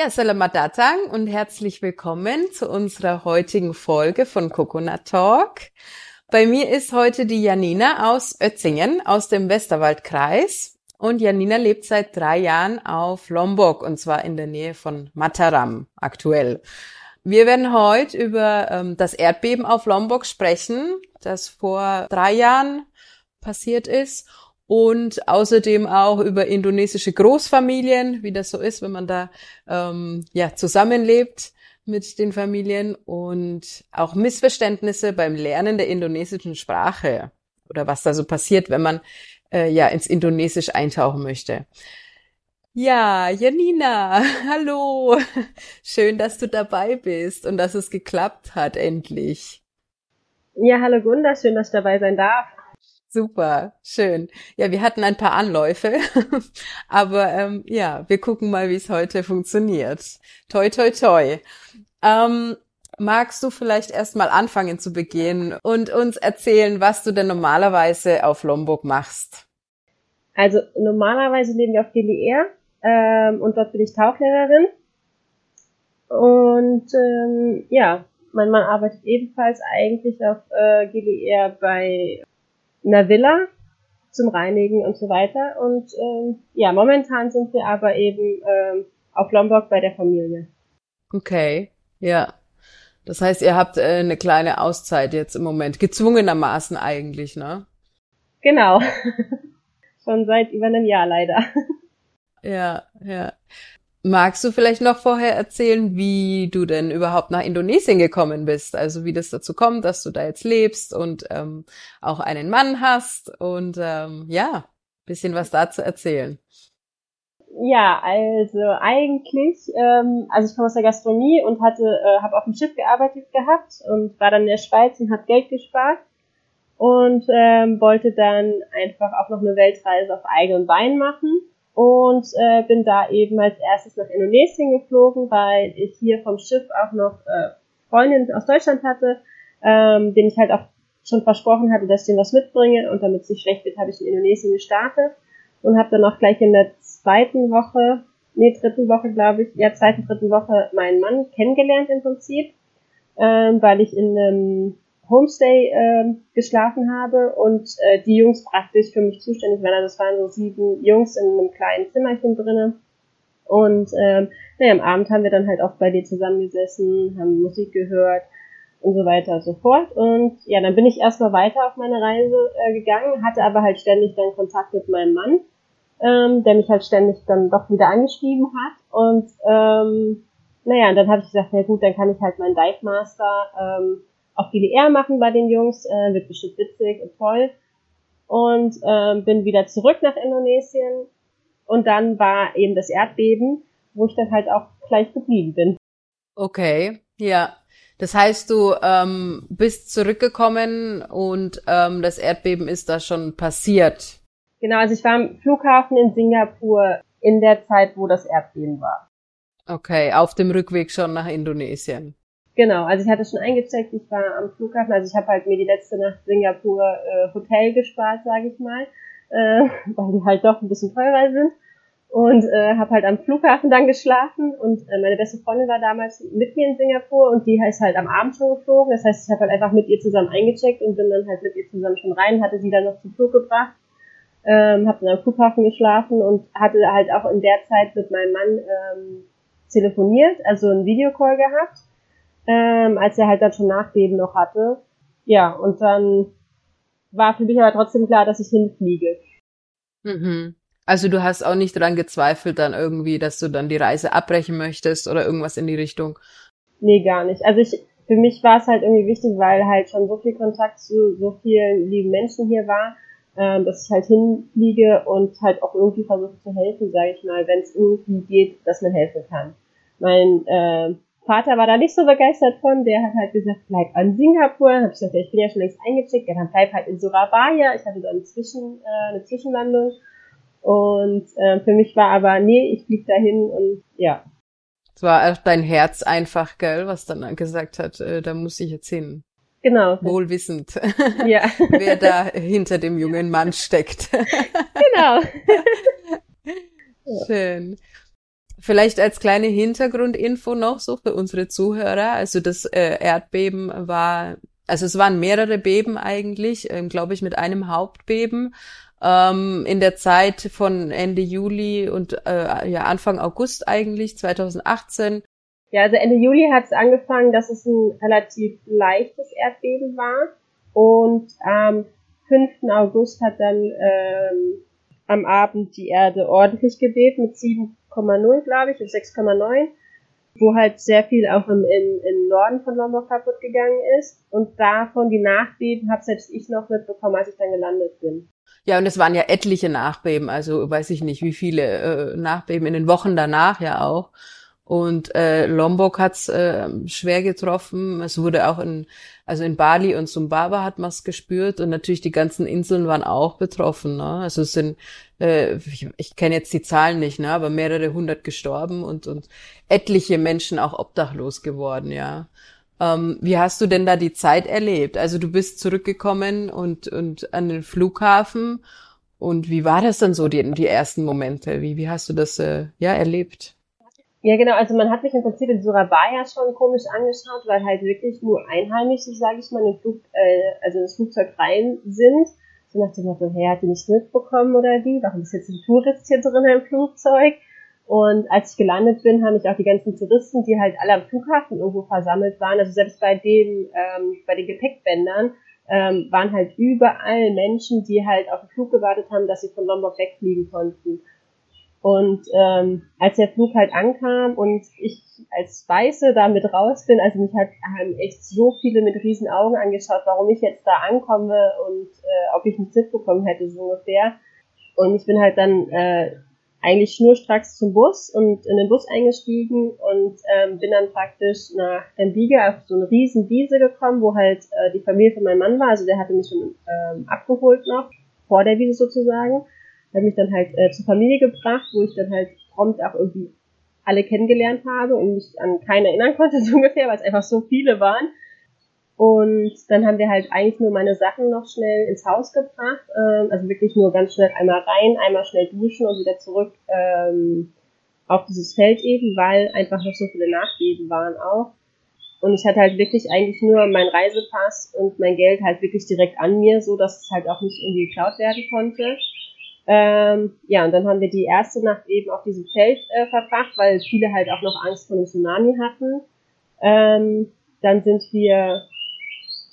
Ja, Selamat datang und herzlich willkommen zu unserer heutigen Folge von Coconut Talk. Bei mir ist heute die Janina aus Ötzingen aus dem Westerwaldkreis und Janina lebt seit drei Jahren auf Lombok und zwar in der Nähe von Mataram aktuell. Wir werden heute über ähm, das Erdbeben auf Lombok sprechen, das vor drei Jahren passiert ist und außerdem auch über indonesische Großfamilien, wie das so ist, wenn man da ähm, ja zusammenlebt mit den Familien und auch Missverständnisse beim Lernen der indonesischen Sprache oder was da so passiert, wenn man äh, ja ins Indonesisch eintauchen möchte. Ja, Janina, hallo. Schön, dass du dabei bist und dass es geklappt hat endlich. Ja, hallo Gunda, schön, dass ich dabei sein darf. Super, schön. Ja, wir hatten ein paar Anläufe, aber ähm, ja, wir gucken mal, wie es heute funktioniert. Toi, toi, toi. Ähm, magst du vielleicht erstmal anfangen zu begehen und uns erzählen, was du denn normalerweise auf Lombok machst? Also normalerweise leben wir auf GLR ähm, und dort bin ich Tauchlehrerin. Und ähm, ja, mein Mann arbeitet ebenfalls eigentlich auf äh, GLR bei einer Villa zum Reinigen und so weiter. Und ähm, ja, momentan sind wir aber eben ähm, auf Lombok bei der Familie. Okay, ja. Das heißt, ihr habt äh, eine kleine Auszeit jetzt im Moment, gezwungenermaßen eigentlich, ne? Genau. Schon seit über einem Jahr leider. Ja, ja. Magst du vielleicht noch vorher erzählen, wie du denn überhaupt nach Indonesien gekommen bist? Also wie das dazu kommt, dass du da jetzt lebst und ähm, auch einen Mann hast und ähm, ja, bisschen was dazu erzählen. Ja, also eigentlich, ähm, also ich komme aus der Gastronomie und hatte, äh, habe auf dem Schiff gearbeitet gehabt und war dann in der Schweiz und habe Geld gespart und ähm, wollte dann einfach auch noch eine Weltreise auf eigenen Beinen machen und äh, bin da eben als erstes nach Indonesien geflogen, weil ich hier vom Schiff auch noch äh, Freundinnen aus Deutschland hatte, ähm, denen ich halt auch schon versprochen hatte, dass ich denen was mitbringe. Und damit es nicht schlecht wird, habe ich in Indonesien gestartet und habe dann auch gleich in der zweiten Woche, nee, dritten Woche glaube ich, ja, zweiten, dritten Woche meinen Mann kennengelernt im Prinzip, ähm, weil ich in einem Homestay äh, geschlafen habe und äh, die Jungs praktisch für mich zuständig waren. Also es waren so sieben Jungs in einem kleinen Zimmerchen drinnen. Und ähm, naja, am Abend haben wir dann halt auch bei dir zusammengesessen, haben Musik gehört und so weiter und so fort. Und ja, dann bin ich erstmal weiter auf meine Reise äh, gegangen, hatte aber halt ständig dann Kontakt mit meinem Mann, ähm, der mich halt ständig dann doch wieder angeschrieben hat. Und ähm, naja, und dann habe ich gesagt, na gut, dann kann ich halt meinen Dive Master ähm, auf DDR machen bei den Jungs, äh, wird bestimmt witzig und toll. Und ähm, bin wieder zurück nach Indonesien und dann war eben das Erdbeben, wo ich dann halt auch gleich geblieben bin. Okay, ja. Das heißt, du ähm, bist zurückgekommen und ähm, das Erdbeben ist da schon passiert. Genau, also ich war am Flughafen in Singapur in der Zeit, wo das Erdbeben war. Okay, auf dem Rückweg schon nach Indonesien. Genau, also ich hatte schon eingecheckt, ich war am Flughafen, also ich habe halt mir die letzte Nacht Singapur äh, Hotel gespart, sage ich mal, äh, weil die halt doch ein bisschen teurer sind und äh, habe halt am Flughafen dann geschlafen und äh, meine beste Freundin war damals mit mir in Singapur und die ist halt am Abend schon geflogen, das heißt, ich habe halt einfach mit ihr zusammen eingecheckt und bin dann halt mit ihr zusammen schon rein, hatte sie dann noch zum Flug gebracht, ähm, habe dann am Flughafen geschlafen und hatte halt auch in der Zeit mit meinem Mann ähm, telefoniert, also einen Videocall gehabt ähm, als er halt dann schon Nachbeben noch hatte. Ja, und dann war für mich aber trotzdem klar, dass ich hinfliege. Mhm. Also du hast auch nicht daran gezweifelt dann irgendwie, dass du dann die Reise abbrechen möchtest oder irgendwas in die Richtung? Nee, gar nicht. Also ich für mich war es halt irgendwie wichtig, weil halt schon so viel Kontakt zu so vielen lieben Menschen hier war, äh, dass ich halt hinfliege und halt auch irgendwie versuche zu helfen, sage ich mal, wenn es irgendwie geht, dass man helfen kann. Mein äh, Vater war da nicht so begeistert von, der hat halt gesagt, bleib an Singapur. Hab ich gesagt, ich bin ja schon längst eingecheckt, ja, dann bleib halt in Surabaya. Ich hatte dann eine, Zwischen, äh, eine Zwischenlandung. Und äh, für mich war aber, nee, ich flieg dahin und ja, es war auch dein Herz einfach, gell, was dann gesagt hat, äh, da muss ich jetzt hin. Genau. Wohlwissend, ja. wer da hinter dem jungen Mann steckt. genau. Schön. Vielleicht als kleine Hintergrundinfo noch so für unsere Zuhörer. Also das äh, Erdbeben war, also es waren mehrere Beben eigentlich, ähm, glaube ich, mit einem Hauptbeben ähm, in der Zeit von Ende Juli und äh, ja Anfang August eigentlich 2018. Ja, also Ende Juli hat es angefangen, dass es ein relativ leichtes Erdbeben war und am 5. August hat dann ähm, am Abend die Erde ordentlich gebebt mit 7,0, glaube ich, und 6,9 wo halt sehr viel auch im, im, im Norden von Lombok kaputt gegangen ist. Und davon die Nachbeben habe selbst ich noch mitbekommen, als ich dann gelandet bin. Ja, und es waren ja etliche Nachbeben, also weiß ich nicht, wie viele äh, Nachbeben in den Wochen danach ja auch. Und äh, Lombok hat's äh, schwer getroffen. Es wurde auch in, also in Bali und Sumbawa hat man es gespürt und natürlich die ganzen Inseln waren auch betroffen. Ne? Also es sind, äh, ich, ich kenne jetzt die Zahlen nicht, ne? aber mehrere hundert gestorben und, und etliche Menschen auch obdachlos geworden, ja. Ähm, wie hast du denn da die Zeit erlebt? Also du bist zurückgekommen und, und an den Flughafen. Und wie war das dann so, die, die ersten Momente? Wie, wie hast du das äh, ja erlebt? Ja, genau. Also man hat mich im Prinzip in Surabaya schon komisch angeschaut, weil halt wirklich nur Einheimische, sage ich mal, in Flug, äh, also ins Flugzeug rein sind. So nach dem Motto, hey, hat die nicht mitbekommen oder wie? Warum ist jetzt ein Tourist hier drin im Flugzeug? Und als ich gelandet bin, haben mich auch die ganzen Touristen, die halt alle am Flughafen irgendwo versammelt waren, also selbst bei den, ähm, bei den Gepäckbändern, ähm, waren halt überall Menschen, die halt auf den Flug gewartet haben, dass sie von Lombok wegfliegen konnten. Und ähm, als der Flug halt ankam und ich als Weiße da mit raus bin, also mich hat, haben echt so viele mit riesen Augen angeschaut, warum ich jetzt da ankomme und äh, ob ich einen Zip bekommen hätte, so ungefähr. Und ich bin halt dann äh, eigentlich schnurstracks zum Bus und in den Bus eingestiegen und ähm, bin dann praktisch nach Rembige auf so eine riesen Wiese gekommen, wo halt äh, die Familie von meinem Mann war. Also der hatte mich schon ähm, abgeholt noch, vor der Wiese sozusagen. Hat mich dann halt äh, zur Familie gebracht, wo ich dann halt prompt auch irgendwie alle kennengelernt habe und mich an keinen erinnern konnte, so ungefähr, weil es einfach so viele waren. Und dann haben wir halt eigentlich nur meine Sachen noch schnell ins Haus gebracht. Ähm, also wirklich nur ganz schnell einmal rein, einmal schnell duschen und wieder zurück ähm, auf dieses Feld eben, weil einfach noch so viele Nachbeben waren auch. Und ich hatte halt wirklich eigentlich nur meinen Reisepass und mein Geld halt wirklich direkt an mir, so dass es halt auch nicht irgendwie geklaut werden konnte. Ähm, ja, und dann haben wir die erste Nacht eben auf diesem Feld äh, verbracht, weil viele halt auch noch Angst vor einem Tsunami hatten. Ähm, dann sind wir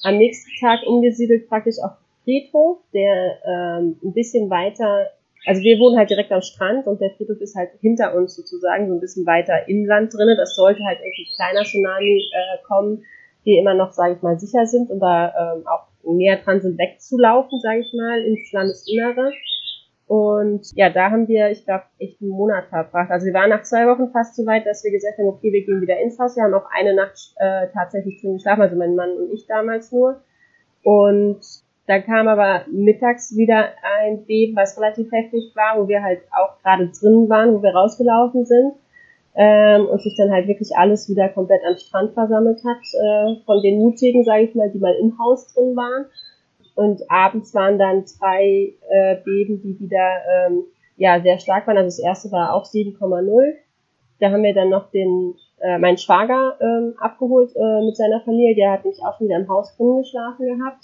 am nächsten Tag umgesiedelt praktisch auf Friedhof, der ähm, ein bisschen weiter, also wir wohnen halt direkt am Strand und der Friedhof ist halt hinter uns sozusagen, so ein bisschen weiter inland drinne. Das sollte halt irgendwie kleiner Tsunami äh, kommen, die immer noch, sage ich mal, sicher sind und da ähm, auch näher dran sind, wegzulaufen, sage ich mal, ins Landesinnere. Und ja, da haben wir, ich glaube, echt einen Monat verbracht. Also wir waren nach zwei Wochen fast so weit, dass wir gesagt haben, okay, wir gehen wieder ins Haus. Wir haben auch eine Nacht äh, tatsächlich drin geschlafen, also mein Mann und ich damals nur. Und dann kam aber mittags wieder ein Beben, was relativ heftig war, wo wir halt auch gerade drin waren, wo wir rausgelaufen sind. Ähm, und sich dann halt wirklich alles wieder komplett am Strand versammelt hat, äh, von den Mutigen, sage ich mal, die mal im Haus drin waren. Und abends waren dann zwei äh, Beben, die wieder ähm, ja sehr stark waren. Also das erste war auch 7,0. Da haben wir dann noch den äh, meinen Schwager ähm, abgeholt äh, mit seiner Familie. Der hat mich auch schon wieder im Haus drin geschlafen gehabt.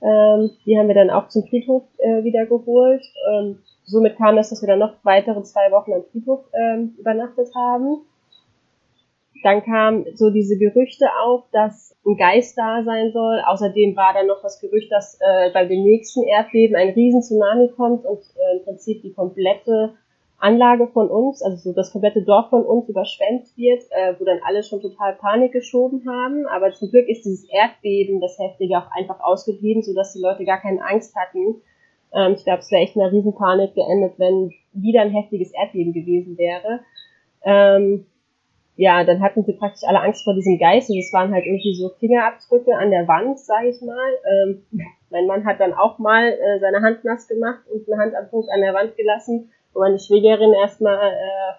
Ähm, die haben wir dann auch zum Friedhof äh, wieder geholt. Ähm, somit kam es, dass wir dann noch weitere zwei Wochen am Friedhof ähm, übernachtet haben. Dann kam so diese Gerüchte auf, dass ein Geist da sein soll. Außerdem war dann noch das Gerücht, dass äh, bei dem nächsten Erdbeben ein riesen Tsunami kommt und äh, im Prinzip die komplette Anlage von uns, also so das komplette Dorf von uns überschwemmt wird, äh, wo dann alle schon total Panik geschoben haben. Aber zum Glück ist dieses Erdbeben, das heftige, auch einfach ausgeblieben, sodass die Leute gar keine Angst hatten. Ähm, ich glaube, es wäre echt eine Riesenpanik geendet, wenn wieder ein heftiges Erdbeben gewesen wäre. Ähm, ja, dann hatten sie praktisch alle Angst vor diesem Geist. Und es waren halt irgendwie so Fingerabdrücke an der Wand, sage ich mal. Ähm, mein Mann hat dann auch mal äh, seine Hand nass gemacht und einen Handabdruck an der Wand gelassen, wo meine Schwägerin erstmal äh,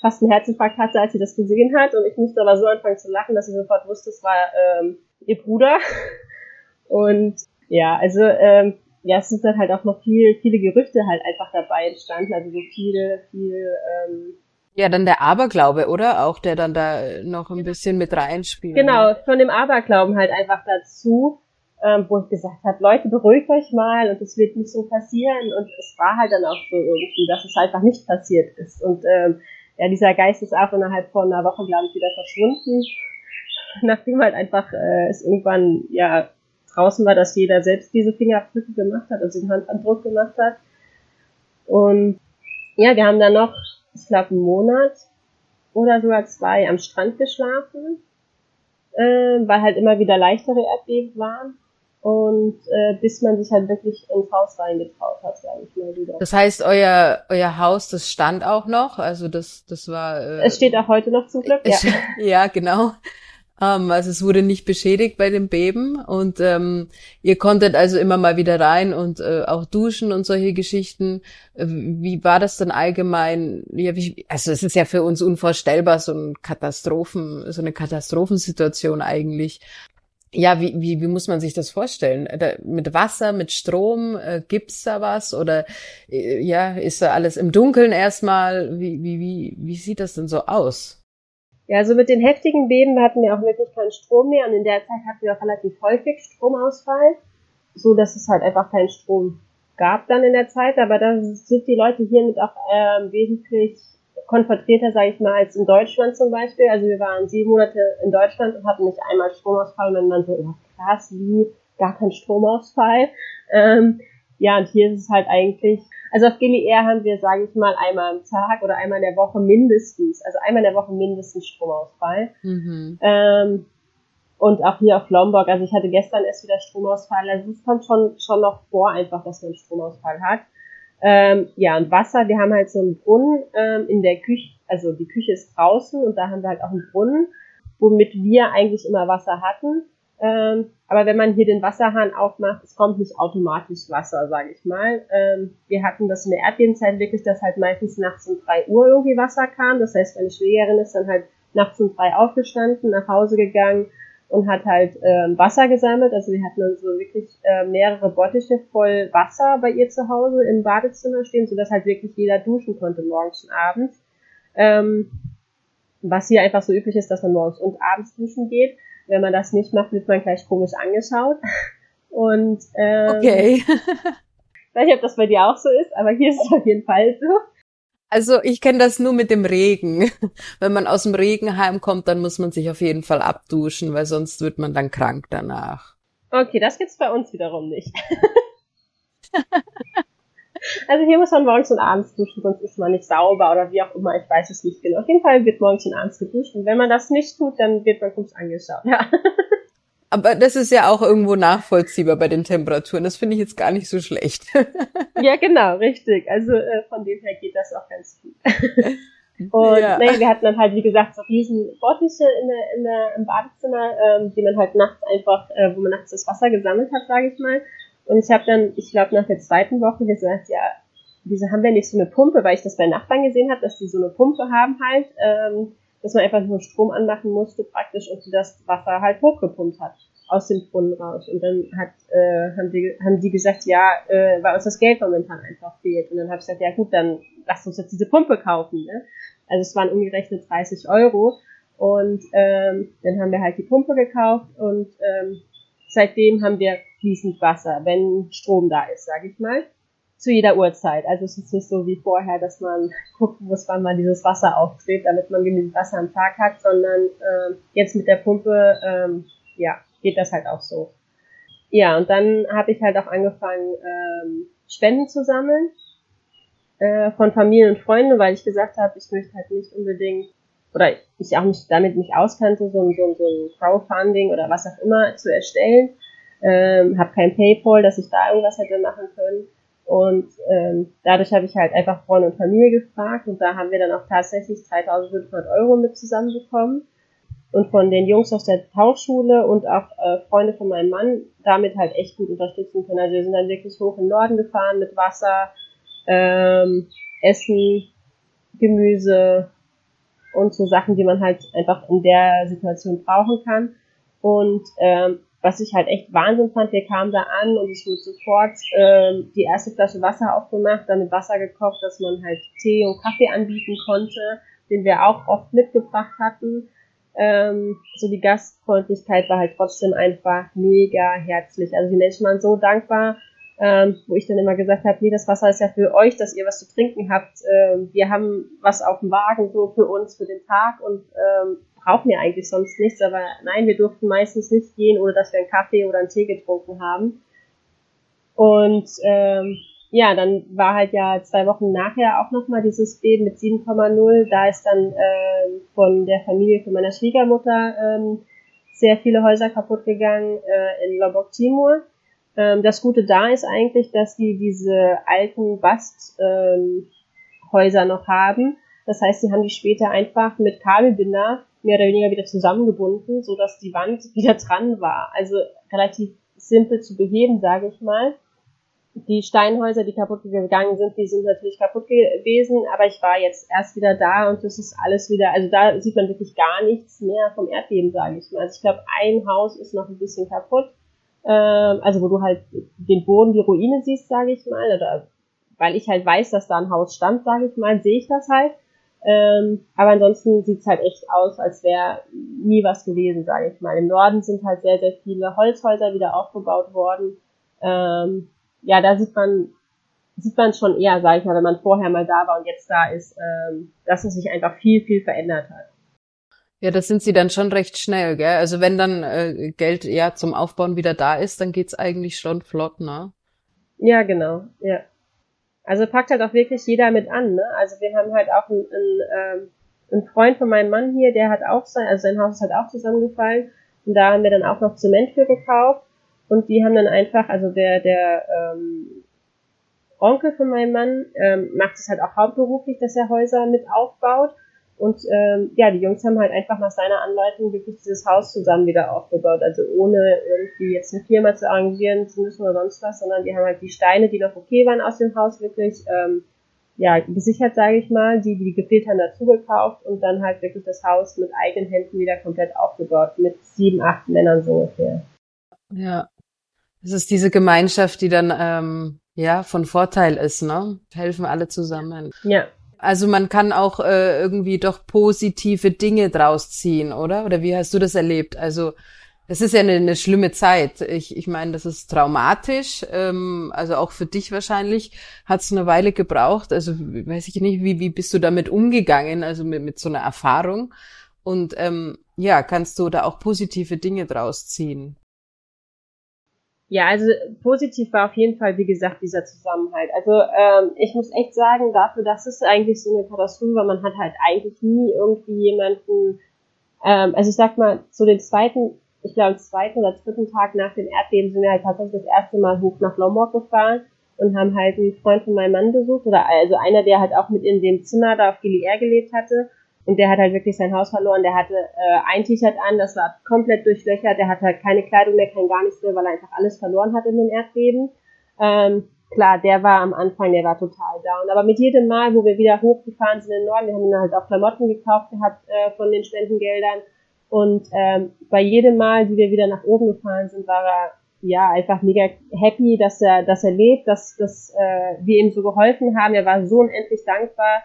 fast einen Herzinfarkt hatte, als sie das gesehen hat. Und ich musste aber so anfangen zu lachen, dass sie sofort wusste, es war ähm, ihr Bruder. Und ja, also ähm, ja, es sind dann halt auch noch viel, viele Gerüchte halt einfach dabei entstanden. Also so viele, viel ähm, ja, dann der Aberglaube, oder? Auch der dann da noch ein bisschen mit reinspielt. Genau, von dem Aberglauben halt einfach dazu, ähm, wo ich gesagt habe, Leute, beruhigt euch mal und es wird nicht so passieren. Und es war halt dann auch so irgendwie, dass es einfach nicht passiert ist. Und ähm, ja, dieser Geist ist auch innerhalb von einer Woche, glaube ich, wieder verschwunden. Nachdem halt einfach äh, es irgendwann ja draußen war, dass jeder selbst diese Fingerabdrücke gemacht hat, also den Handabdruck gemacht hat. Und ja, wir haben dann noch ich glaube, einen Monat oder sogar zwei am Strand geschlafen, äh, weil halt immer wieder leichtere Erdbeben waren. Und äh, bis man sich halt wirklich ins Haus reingetraut hat, sage ich mal wieder. Das heißt, euer euer Haus, das stand auch noch, also das das war. Äh, es steht auch heute noch zum Glück. Ja, ja genau. Ähm, also es wurde nicht beschädigt bei dem Beben und ähm, ihr konntet also immer mal wieder rein und äh, auch duschen und solche Geschichten. Äh, wie war das dann allgemein? Ja, wie, also es ist ja für uns unvorstellbar so ein Katastrophen, so eine Katastrophensituation eigentlich. Ja, wie, wie, wie muss man sich das vorstellen? Mit Wasser, mit Strom, äh, gibt's da was? Oder äh, ja, ist da alles im Dunkeln erstmal? Wie, wie, wie, wie sieht das denn so aus? Ja, also mit den heftigen Beben hatten wir auch wirklich keinen Strom mehr und in der Zeit hatten wir auch relativ häufig Stromausfall, so dass es halt einfach keinen Strom gab dann in der Zeit, aber da sind die Leute hiermit auch ähm, wesentlich konzentrierter, sage ich mal, als in Deutschland zum Beispiel. Also wir waren sieben Monate in Deutschland und hatten nicht einmal Stromausfall. Mein Mann so, ja, krass, wie, gar kein Stromausfall. Ähm, ja, und hier ist es halt eigentlich, also auf GLR haben wir, sage ich mal, einmal am Tag oder einmal in der Woche mindestens, also einmal in der Woche mindestens Stromausfall. Mhm. Ähm, und auch hier auf Lombok, also ich hatte gestern erst wieder Stromausfall, also es kommt schon, schon noch vor einfach, dass man Stromausfall hat. Ähm, ja, und Wasser, wir haben halt so einen Brunnen ähm, in der Küche, also die Küche ist draußen und da haben wir halt auch einen Brunnen, womit wir eigentlich immer Wasser hatten. Ähm, aber wenn man hier den Wasserhahn aufmacht, es kommt nicht automatisch Wasser, sage ich mal. Ähm, wir hatten das in der Erdbebenzeit wirklich, dass halt meistens nachts um drei Uhr irgendwie Wasser kam. Das heißt, meine Schwägerin ist dann halt nachts um drei aufgestanden, nach Hause gegangen und hat halt ähm, Wasser gesammelt. Also wir hatten dann so wirklich äh, mehrere Bottiche voll Wasser bei ihr zu Hause im Badezimmer stehen, sodass halt wirklich jeder duschen konnte morgens und abends. Ähm, was hier einfach so üblich ist, dass man morgens und abends duschen geht. Wenn man das nicht macht, wird man gleich komisch angeschaut. Und ähm, okay. ich weiß nicht, ob das bei dir auch so ist, aber hier ist es auf jeden Fall so. Also ich kenne das nur mit dem Regen. Wenn man aus dem Regen heimkommt, dann muss man sich auf jeden Fall abduschen, weil sonst wird man dann krank danach. Okay, das gibt's bei uns wiederum nicht. Also hier muss man morgens und abends duschen, sonst ist man nicht sauber oder wie auch immer, ich weiß es nicht genau. Auf jeden Fall wird morgens und abends geduscht und wenn man das nicht tut, dann wird man kurz angeschaut. Ja. Aber das ist ja auch irgendwo nachvollziehbar bei den Temperaturen. Das finde ich jetzt gar nicht so schlecht. ja, genau, richtig. Also äh, von dem her geht das auch ganz gut. Und ja. nee, wir hatten dann halt, wie gesagt, so riesen Bottiche in der, in der, im Badezimmer, ähm, die man halt nachts einfach, äh, wo man nachts das Wasser gesammelt hat, sage ich mal. Und ich habe dann, ich glaube, nach der zweiten Woche gesagt, ja, wieso haben wir nicht so eine Pumpe, weil ich das bei Nachbarn gesehen habe, dass die so eine Pumpe haben halt, ähm, dass man einfach nur Strom anmachen musste praktisch und das Wasser halt hochgepumpt hat aus dem Brunnen raus. Und dann hat, äh, haben, die, haben die gesagt, ja, äh, weil uns das Geld momentan einfach fehlt. Und dann habe ich gesagt, ja gut, dann lasst uns jetzt diese Pumpe kaufen. Ne? Also es waren umgerechnet 30 Euro. Und ähm, dann haben wir halt die Pumpe gekauft und ähm, seitdem haben wir fließend Wasser, wenn Strom da ist, sage ich mal. Zu jeder Uhrzeit. Also es ist nicht so wie vorher, dass man gucken muss, wann man dieses Wasser auftritt, damit man genügend Wasser am Tag hat, sondern äh, jetzt mit der Pumpe, ähm, ja, geht das halt auch so. Ja, und dann habe ich halt auch angefangen, ähm, Spenden zu sammeln. äh, von Familie und Freunden, weil ich gesagt habe, ich möchte halt nicht unbedingt oder ich auch nicht damit nicht auskannte, so, so, so ein Crowdfunding oder was auch immer zu erstellen. Ähm, habe kein PayPal, dass ich da irgendwas hätte machen können. Und ähm, dadurch habe ich halt einfach Freunde und Familie gefragt und da haben wir dann auch tatsächlich 3500 Euro mit zusammenbekommen. Und von den Jungs aus der Tauchschule und auch äh, Freunde von meinem Mann damit halt echt gut unterstützen können. Also wir sind dann wirklich hoch in den Norden gefahren mit Wasser, ähm, Essen, Gemüse und so Sachen, die man halt einfach in der Situation brauchen kann. Und ähm, was ich halt echt Wahnsinn fand, wir kamen da an und es wurde sofort ähm, die erste Flasche Wasser aufgemacht, dann mit Wasser gekocht, dass man halt Tee und Kaffee anbieten konnte, den wir auch oft mitgebracht hatten. Ähm, so die Gastfreundlichkeit war halt trotzdem einfach mega herzlich. Also die Menschen waren so dankbar, ähm, wo ich dann immer gesagt habe, nee, das Wasser ist ja für euch, dass ihr was zu trinken habt. Ähm, wir haben was auf dem Wagen so für uns, für den Tag und ähm, brauchen ja eigentlich sonst nichts. Aber nein, wir durften meistens nicht gehen, ohne dass wir einen Kaffee oder einen Tee getrunken haben. Und ähm, ja, dann war halt ja zwei Wochen nachher auch nochmal dieses Beben mit 7,0. Da ist dann ähm, von der Familie von meiner Schwiegermutter ähm, sehr viele Häuser kaputt gegangen äh, in Lombok Timur. Ähm, das Gute da ist eigentlich, dass die diese alten Basthäuser ähm, noch haben. Das heißt, die haben die später einfach mit Kabelbinder mehr oder weniger wieder zusammengebunden, so dass die Wand wieder dran war. Also relativ simpel zu beheben, sage ich mal. Die Steinhäuser, die kaputt gegangen sind, die sind natürlich kaputt gewesen, aber ich war jetzt erst wieder da und das ist alles wieder, also da sieht man wirklich gar nichts mehr vom Erdbeben, sage ich mal. Also ich glaube, ein Haus ist noch ein bisschen kaputt, ähm, also wo du halt den Boden, die Ruine siehst, sage ich mal, oder weil ich halt weiß, dass da ein Haus stand, sage ich mal, sehe ich das halt. Ähm, aber ansonsten sieht's halt echt aus, als wäre nie was gewesen, sage ich mal. Im Norden sind halt sehr, sehr viele Holzhäuser wieder aufgebaut worden. Ähm, ja, da sieht man sieht man schon eher, sage ich mal, wenn man vorher mal da war und jetzt da ist, ähm, dass es sich einfach viel, viel verändert hat. Ja, das sind sie dann schon recht schnell, gell? Also wenn dann äh, Geld ja zum Aufbauen wieder da ist, dann geht's eigentlich schon flott, ne? Ja, genau, ja. Also packt halt auch wirklich jeder mit an, ne? Also wir haben halt auch einen, einen, ähm, einen Freund von meinem Mann hier, der hat auch sein, also sein Haus ist halt auch zusammengefallen und da haben wir dann auch noch Zement für gekauft und die haben dann einfach, also der, der ähm, Onkel von meinem Mann ähm, macht es halt auch hauptberuflich, dass er Häuser mit aufbaut und ähm, ja, die Jungs haben halt einfach nach seiner Anleitung wirklich dieses Haus zusammen wieder aufgebaut. Also ohne irgendwie jetzt eine Firma zu arrangieren zu müssen oder sonst was, sondern die haben halt die Steine, die noch okay waren aus dem Haus, wirklich ähm, ja, gesichert, sage ich mal, die, die gefehlt haben, dazu gekauft und dann halt wirklich das Haus mit eigenen Händen wieder komplett aufgebaut, mit sieben, acht Männern so ungefähr. Ja. Es ist diese Gemeinschaft, die dann ähm, ja von Vorteil ist, ne? Helfen alle zusammen. Ja, also man kann auch äh, irgendwie doch positive Dinge draus ziehen, oder? Oder wie hast du das erlebt? Also es ist ja eine, eine schlimme Zeit. Ich, ich meine, das ist traumatisch. Ähm, also auch für dich wahrscheinlich hat es eine Weile gebraucht. Also weiß ich nicht, wie, wie bist du damit umgegangen? Also mit, mit so einer Erfahrung. Und ähm, ja, kannst du da auch positive Dinge draus ziehen? Ja, also positiv war auf jeden Fall, wie gesagt, dieser Zusammenhalt. Also ähm, ich muss echt sagen, dafür, dass es eigentlich so eine Katastrophe war, man hat halt eigentlich nie irgendwie jemanden, ähm, also ich sag mal, so den zweiten, ich glaube, zweiten oder dritten Tag nach dem Erdbeben sind wir halt tatsächlich das erste Mal hoch nach Lombok gefahren und haben halt einen Freund von meinem Mann besucht, oder also einer, der halt auch mit in dem Zimmer da auf Gili gelebt hatte. Und der hat halt wirklich sein Haus verloren. Der hatte äh, ein T-Shirt an, das war komplett durchlöchert. Der hatte halt keine Kleidung mehr, kein gar nichts mehr, weil er einfach alles verloren hat in dem Erdbeben. Ähm, klar, der war am Anfang, der war total down. Aber mit jedem Mal, wo wir wieder hochgefahren sind in den Norden, wir haben dann halt auch Klamotten gekauft gehabt äh, von den Spendengeldern. Und ähm, bei jedem Mal, wie wir wieder nach oben gefahren sind, war er ja einfach mega happy, dass er, dass er lebt, dass, dass äh, wir ihm so geholfen haben. Er war so unendlich dankbar.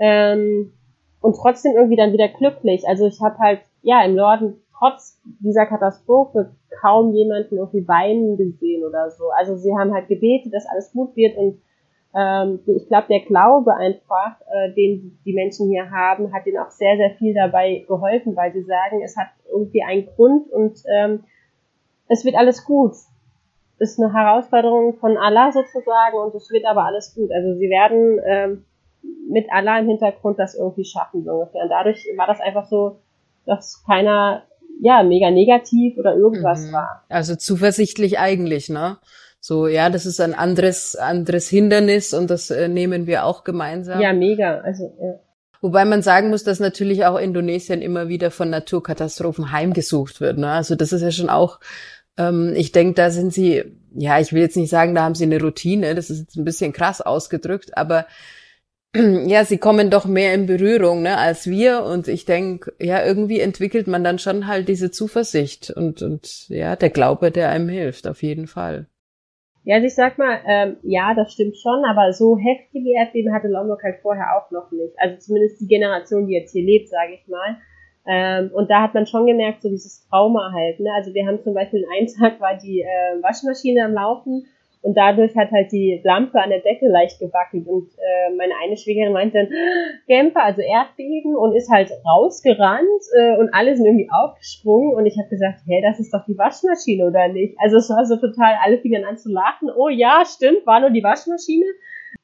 Ähm, und trotzdem irgendwie dann wieder glücklich. Also ich habe halt, ja, im Norden trotz dieser Katastrophe kaum jemanden irgendwie weinen gesehen oder so. Also sie haben halt gebetet, dass alles gut wird und ähm, ich glaube, der Glaube einfach, äh, den die Menschen hier haben, hat ihnen auch sehr, sehr viel dabei geholfen, weil sie sagen, es hat irgendwie einen Grund und ähm, es wird alles gut. ist eine Herausforderung von Allah sozusagen und es wird aber alles gut. Also sie werden ähm, mit Allah im Hintergrund das irgendwie schaffen, so ungefähr. Und dadurch war das einfach so, dass keiner, ja, mega negativ oder irgendwas mhm. war. Also zuversichtlich eigentlich, ne? So, ja, das ist ein anderes, anderes Hindernis und das äh, nehmen wir auch gemeinsam. Ja, mega. Also, ja. Wobei man sagen muss, dass natürlich auch Indonesien immer wieder von Naturkatastrophen heimgesucht wird. Ne? Also das ist ja schon auch ähm, ich denke, da sind sie, ja, ich will jetzt nicht sagen, da haben sie eine Routine, das ist jetzt ein bisschen krass ausgedrückt, aber ja, sie kommen doch mehr in Berührung ne, als wir und ich denke, ja, irgendwie entwickelt man dann schon halt diese Zuversicht und, und ja, der Glaube, der einem hilft, auf jeden Fall. Ja, also ich sag mal, ähm, ja, das stimmt schon, aber so heftige Erdbeben hatte Lombok halt vorher auch noch nicht. Also zumindest die Generation, die jetzt hier lebt, sage ich mal. Ähm, und da hat man schon gemerkt, so dieses Trauma halt. Ne? Also wir haben zum Beispiel einen Tag war die äh, Waschmaschine am Laufen und dadurch hat halt die Lampe an der Decke leicht gewackelt und äh, meine eine Schwägerin meinte dann, Gemper, also Erdbeben und ist halt rausgerannt äh, und alle sind irgendwie aufgesprungen und ich habe gesagt, hey, das ist doch die Waschmaschine oder nicht? Also es war so total, alle fingen an zu lachen, oh ja, stimmt, war nur die Waschmaschine.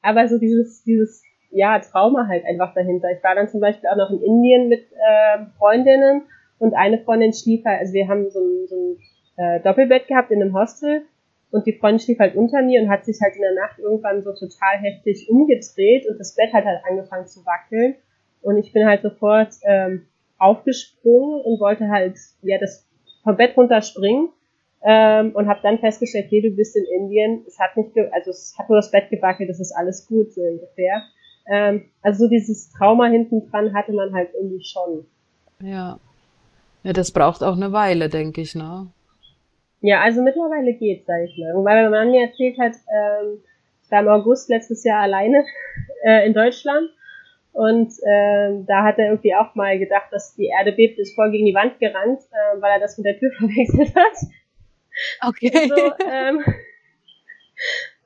Aber so dieses, dieses ja, Trauma halt einfach dahinter. Ich war dann zum Beispiel auch noch in Indien mit äh, Freundinnen und eine Freundin schlief halt, also wir haben so ein, so ein äh, Doppelbett gehabt in einem Hostel und die Freundin schlief halt unter mir und hat sich halt in der Nacht irgendwann so total heftig umgedreht und das Bett hat halt angefangen zu wackeln und ich bin halt sofort ähm, aufgesprungen und wollte halt ja das vom Bett runterspringen ähm, und habe dann festgestellt, hey, du bist in Indien, es hat nicht, also es hat nur das Bett gewackelt, das ist alles gut so ungefähr. Ähm, also so dieses Trauma hinten dran hatte man halt irgendwie schon. Ja. Ja, das braucht auch eine Weile, denke ich, ne? Ja, also mittlerweile geht's, sag ich mal. Weil mein Mann mir erzählt hat, ähm, ich war im August letztes Jahr alleine äh, in Deutschland und ähm, da hat er irgendwie auch mal gedacht, dass die Erde bebt, ist voll gegen die Wand gerannt, äh, weil er das mit der Tür verwechselt hat. Okay. So, ähm,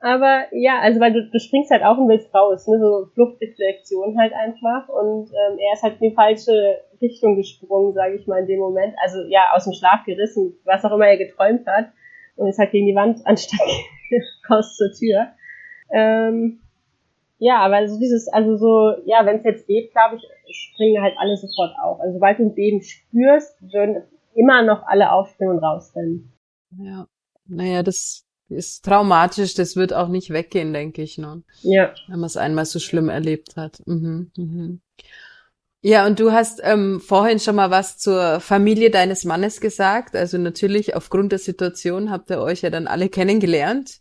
aber ja, also weil du, du springst halt auch und willst raus, ne? so Fluchtreflexion halt einfach. Und ähm, er ist halt in die falsche Richtung gesprungen, sage ich mal, in dem Moment. Also ja, aus dem Schlaf gerissen, was auch immer er geträumt hat. Und ist halt gegen die Wand anstatt raus zur Tür. Ähm, ja, aber so dieses, also so, ja, wenn es jetzt bebt, glaube ich, springen halt alle sofort auf. Also sobald du ein Beben spürst, würden immer noch alle aufspringen und rausrennen. Ja, naja, das ist traumatisch, das wird auch nicht weggehen, denke ich. Ne? Ja. Wenn man es einmal so schlimm erlebt hat. Mhm, mhm. Ja, und du hast ähm, vorhin schon mal was zur Familie deines Mannes gesagt. Also natürlich aufgrund der Situation habt ihr euch ja dann alle kennengelernt.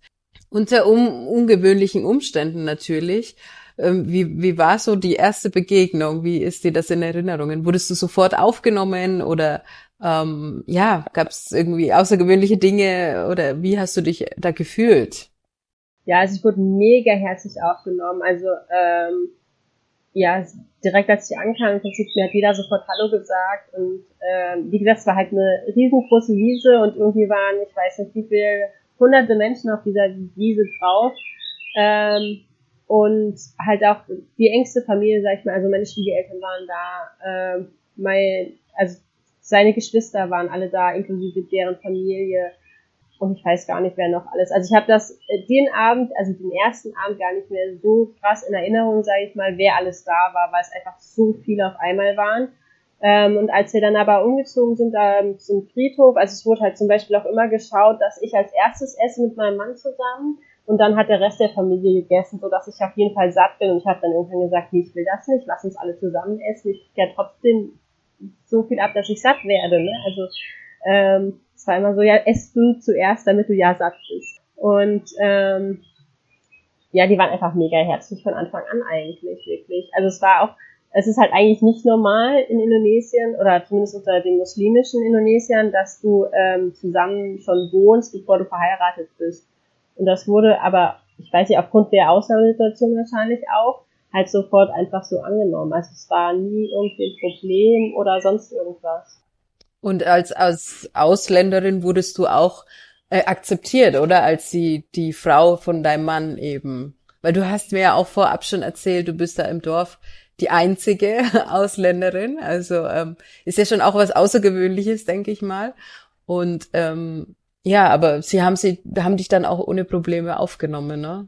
Unter um, ungewöhnlichen Umständen natürlich. Ähm, wie, wie war so die erste Begegnung? Wie ist dir das in Erinnerungen? Wurdest du sofort aufgenommen oder ähm, ja, gab es irgendwie außergewöhnliche Dinge oder wie hast du dich da gefühlt? Ja, also ich wurde mega herzlich aufgenommen. Also ähm, ja, direkt als ich ankam, im Prinzip mir hat jeder sofort Hallo gesagt und ähm, wie gesagt, es war halt eine riesengroße Wiese und irgendwie waren, ich weiß nicht wie viele hunderte Menschen auf dieser Wiese drauf. Ähm, und halt auch die engste Familie, sag ich mal, also meine Schwiegereltern waren da, ähm, mein, also seine Geschwister waren alle da, inklusive deren Familie. Und ich weiß gar nicht, wer noch alles. Also ich habe das äh, den Abend, also den ersten Abend gar nicht mehr so krass in Erinnerung, sage ich mal, wer alles da war, weil es einfach so viele auf einmal waren. Ähm, und als wir dann aber umgezogen sind ähm, zum Friedhof, also es wurde halt zum Beispiel auch immer geschaut, dass ich als erstes esse mit meinem Mann zusammen und dann hat der Rest der Familie gegessen, so dass ich auf jeden Fall satt bin und ich habe dann irgendwann gesagt, nee, ich will das nicht, lass uns alle zusammen essen. Ich krieg ja trotzdem so viel ab, dass ich satt werde. Ne? Also ähm, es war immer so, ja, ess du zuerst, damit du ja satt bist. Und ähm, ja, die waren einfach mega herzlich von Anfang an eigentlich, wirklich. Also es war auch, es ist halt eigentlich nicht normal in Indonesien oder zumindest unter den muslimischen Indonesiern, dass du ähm, zusammen schon wohnst, bevor du verheiratet bist. Und das wurde aber, ich weiß nicht, aufgrund der Ausnahmesituation wahrscheinlich auch, halt sofort einfach so angenommen. Also es war nie irgendwie ein Problem oder sonst irgendwas. Und als, als Ausländerin wurdest du auch äh, akzeptiert, oder? Als die, die Frau von deinem Mann eben. Weil du hast mir ja auch vorab schon erzählt, du bist da im Dorf die einzige Ausländerin. Also ähm, ist ja schon auch was Außergewöhnliches, denke ich mal. Und ähm, Ja, aber sie haben sie, haben dich dann auch ohne Probleme aufgenommen, ne?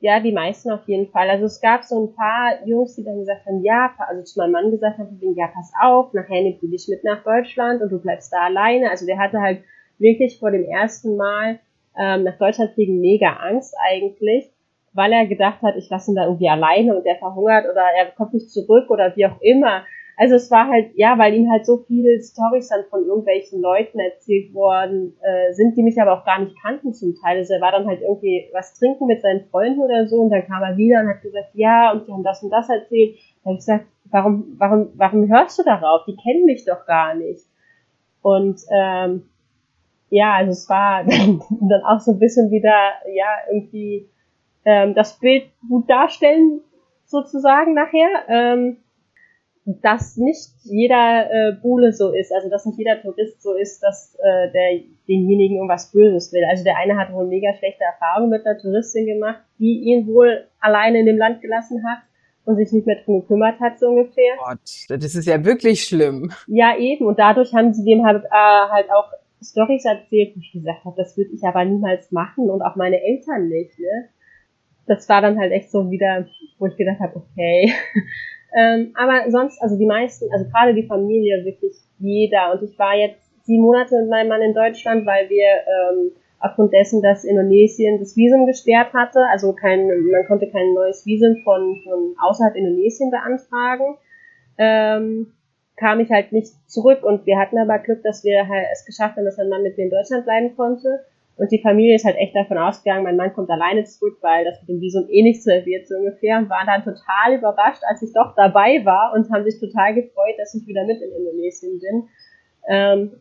Ja, die meisten auf jeden Fall. Also es gab so ein paar Jungs, die dann gesagt haben, ja, also zu meinem Mann gesagt haben, ja, pass auf, nachher nimmt du dich mit nach Deutschland und du bleibst da alleine. Also der hatte halt wirklich vor dem ersten Mal ähm, nach Deutschland fliegen mega Angst eigentlich, weil er gedacht hat, ich lasse ihn da irgendwie alleine und der verhungert oder er kommt nicht zurück oder wie auch immer. Also es war halt, ja, weil ihm halt so viele Storys dann von irgendwelchen Leuten erzählt worden äh, sind, die mich aber auch gar nicht kannten zum Teil. Also er war dann halt irgendwie was trinken mit seinen Freunden oder so und dann kam er wieder und hat gesagt, ja, und die haben das und das erzählt. Da habe ich gesagt, warum, warum, warum hörst du darauf? Die kennen mich doch gar nicht. Und ähm, ja, also es war dann, dann auch so ein bisschen wieder, ja, irgendwie ähm, das Bild gut darstellen, sozusagen nachher. Ähm, dass nicht jeder äh, Bule so ist, also dass nicht jeder Tourist so ist, dass äh, der denjenigen irgendwas Böses will. Also der eine hat wohl mega schlechte Erfahrungen mit einer Touristin gemacht, die ihn wohl alleine in dem Land gelassen hat und sich nicht mehr drum gekümmert hat, so ungefähr. Gott, das ist ja wirklich schlimm. Ja, eben. Und dadurch haben sie dem halt, äh, halt auch Storys erzählt, wo ich gesagt habe, das würde ich aber niemals machen und auch meine Eltern nicht, ne? Das war dann halt echt so wieder, wo ich gedacht habe, okay, ähm, aber sonst, also die meisten, also gerade die Familie, wirklich jeder. Und ich war jetzt sieben Monate mit meinem Mann in Deutschland, weil wir ähm, aufgrund dessen, dass Indonesien das Visum gesperrt hatte, also kein, man konnte kein neues Visum von, von außerhalb Indonesien beantragen, ähm, kam ich halt nicht zurück. Und wir hatten aber Glück, dass wir halt es geschafft haben, dass mein Mann mit mir in Deutschland bleiben konnte. Und die Familie ist halt echt davon ausgegangen, mein Mann kommt alleine zurück, weil das mit dem Visum eh nicht serviert, so ungefähr. Und waren dann total überrascht, als ich doch dabei war und haben sich total gefreut, dass ich wieder mit in Indonesien bin. Ähm,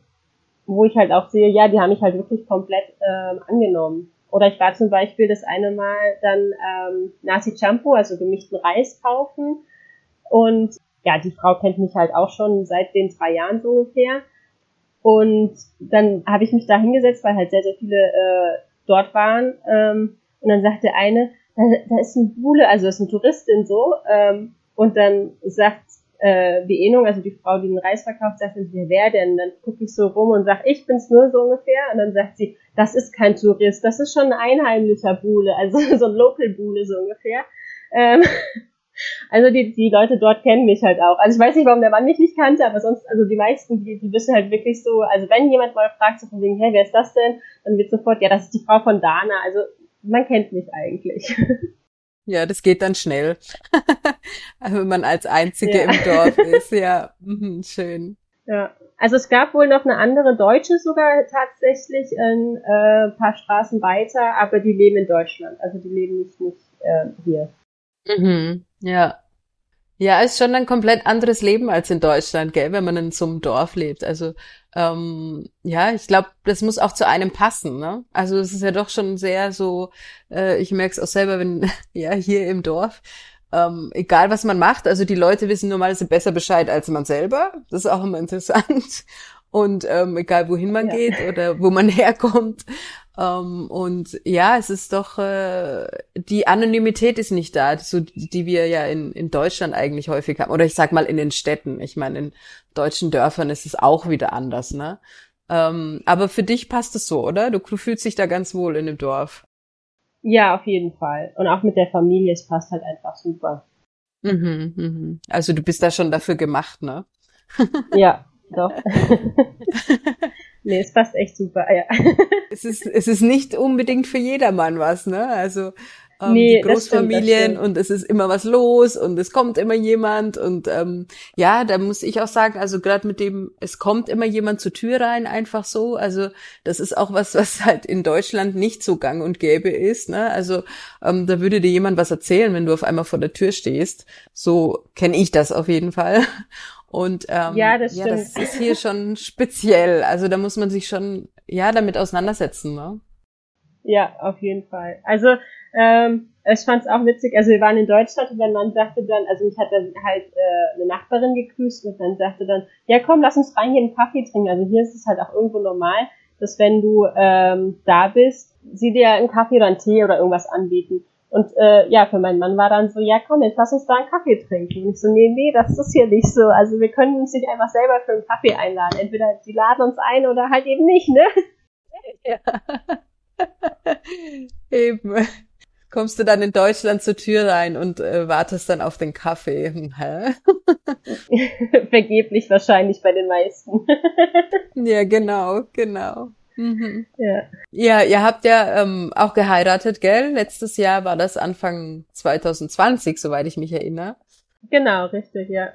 wo ich halt auch sehe, ja, die haben mich halt wirklich komplett ähm, angenommen. Oder ich war zum Beispiel das eine Mal dann ähm, Nasi Champo, also gemischten Reis kaufen. Und ja, die Frau kennt mich halt auch schon seit den zwei Jahren so ungefähr. Und dann habe ich mich da hingesetzt, weil halt sehr, sehr viele äh, dort waren. Ähm, und dann sagte eine, da, da ist ein Bule, also das ist eine Touristin so. Ähm, und dann sagt äh, die Enung, also die Frau, die den Reis verkauft, sagt, wer wäre denn? Dann gucke ich so rum und sage, ich bin's nur so ungefähr. Und dann sagt sie, das ist kein Tourist, das ist schon ein einheimlicher Bule, also so ein Local Bule so ungefähr. Ähm, also die, die Leute dort kennen mich halt auch. Also ich weiß nicht, warum der Mann mich nicht kannte, aber sonst, also die meisten, die, die wissen halt wirklich so, also wenn jemand mal fragt, so von wegen, hey, wer ist das denn? Dann wird sofort, ja, das ist die Frau von Dana. Also man kennt mich eigentlich. Ja, das geht dann schnell. Wenn man als Einzige ja. im Dorf ist, ja, mhm, schön. Ja, also es gab wohl noch eine andere Deutsche sogar tatsächlich ein äh, paar Straßen weiter, aber die leben in Deutschland. Also die leben nicht, nicht äh, hier. Mhm. Ja. Ja, ist schon ein komplett anderes Leben als in Deutschland, gell, wenn man in so einem Dorf lebt. Also ähm, ja, ich glaube, das muss auch zu einem passen. Ne? Also es ist ja doch schon sehr so. Äh, ich merke es auch selber, wenn ja hier im Dorf. Ähm, egal was man macht, also die Leute wissen normalerweise besser Bescheid als man selber. Das ist auch immer interessant. Und ähm, egal wohin man ja. geht oder wo man herkommt. Ähm, und ja, es ist doch, äh, die Anonymität ist nicht da, so, die wir ja in, in Deutschland eigentlich häufig haben. Oder ich sag mal in den Städten. Ich meine, in deutschen Dörfern ist es auch wieder anders, ne? Ähm, aber für dich passt es so, oder? Du, du fühlst dich da ganz wohl in dem Dorf. Ja, auf jeden Fall. Und auch mit der Familie, es passt halt einfach super. Mhm, mhm. Also du bist da schon dafür gemacht, ne? ja, doch. Nee, es passt echt super, ja. es ist, es ist nicht unbedingt für jedermann was, ne? Also, ähm, nee, die Großfamilien das stimmt, das und es ist immer was los und es kommt immer jemand und ähm, ja, da muss ich auch sagen, also gerade mit dem, es kommt immer jemand zur Tür rein, einfach so. Also das ist auch was, was halt in Deutschland nicht so gang und gäbe ist. Ne? Also ähm, da würde dir jemand was erzählen, wenn du auf einmal vor der Tür stehst. So kenne ich das auf jeden Fall. Und ähm, ja, das, ja, das ist hier schon speziell. Also da muss man sich schon ja damit auseinandersetzen, ne? Ja, auf jeden Fall. Also ähm, ich fand es auch witzig. Also wir waren in Deutschland und mein Mann sagte dann, also mich hat dann halt äh, eine Nachbarin gegrüßt und dann sagte dann, ja komm, lass uns rein hier einen Kaffee trinken. Also hier ist es halt auch irgendwo normal, dass wenn du ähm, da bist, sie dir einen Kaffee oder einen Tee oder irgendwas anbieten. Und äh, ja, für meinen Mann war dann so, ja komm, jetzt lass uns da einen Kaffee trinken. Und ich so, nee, nee, das ist hier nicht so. Also wir können uns nicht einfach selber für einen Kaffee einladen. Entweder die laden uns ein oder halt eben nicht, ne? Ja. Eben. Kommst du dann in Deutschland zur Tür rein und äh, wartest dann auf den Kaffee? Hm, hä? Vergeblich wahrscheinlich bei den meisten. ja, genau, genau. Mhm. Ja. ja, ihr habt ja ähm, auch geheiratet, gell? Letztes Jahr war das Anfang 2020, soweit ich mich erinnere. Genau, richtig, ja.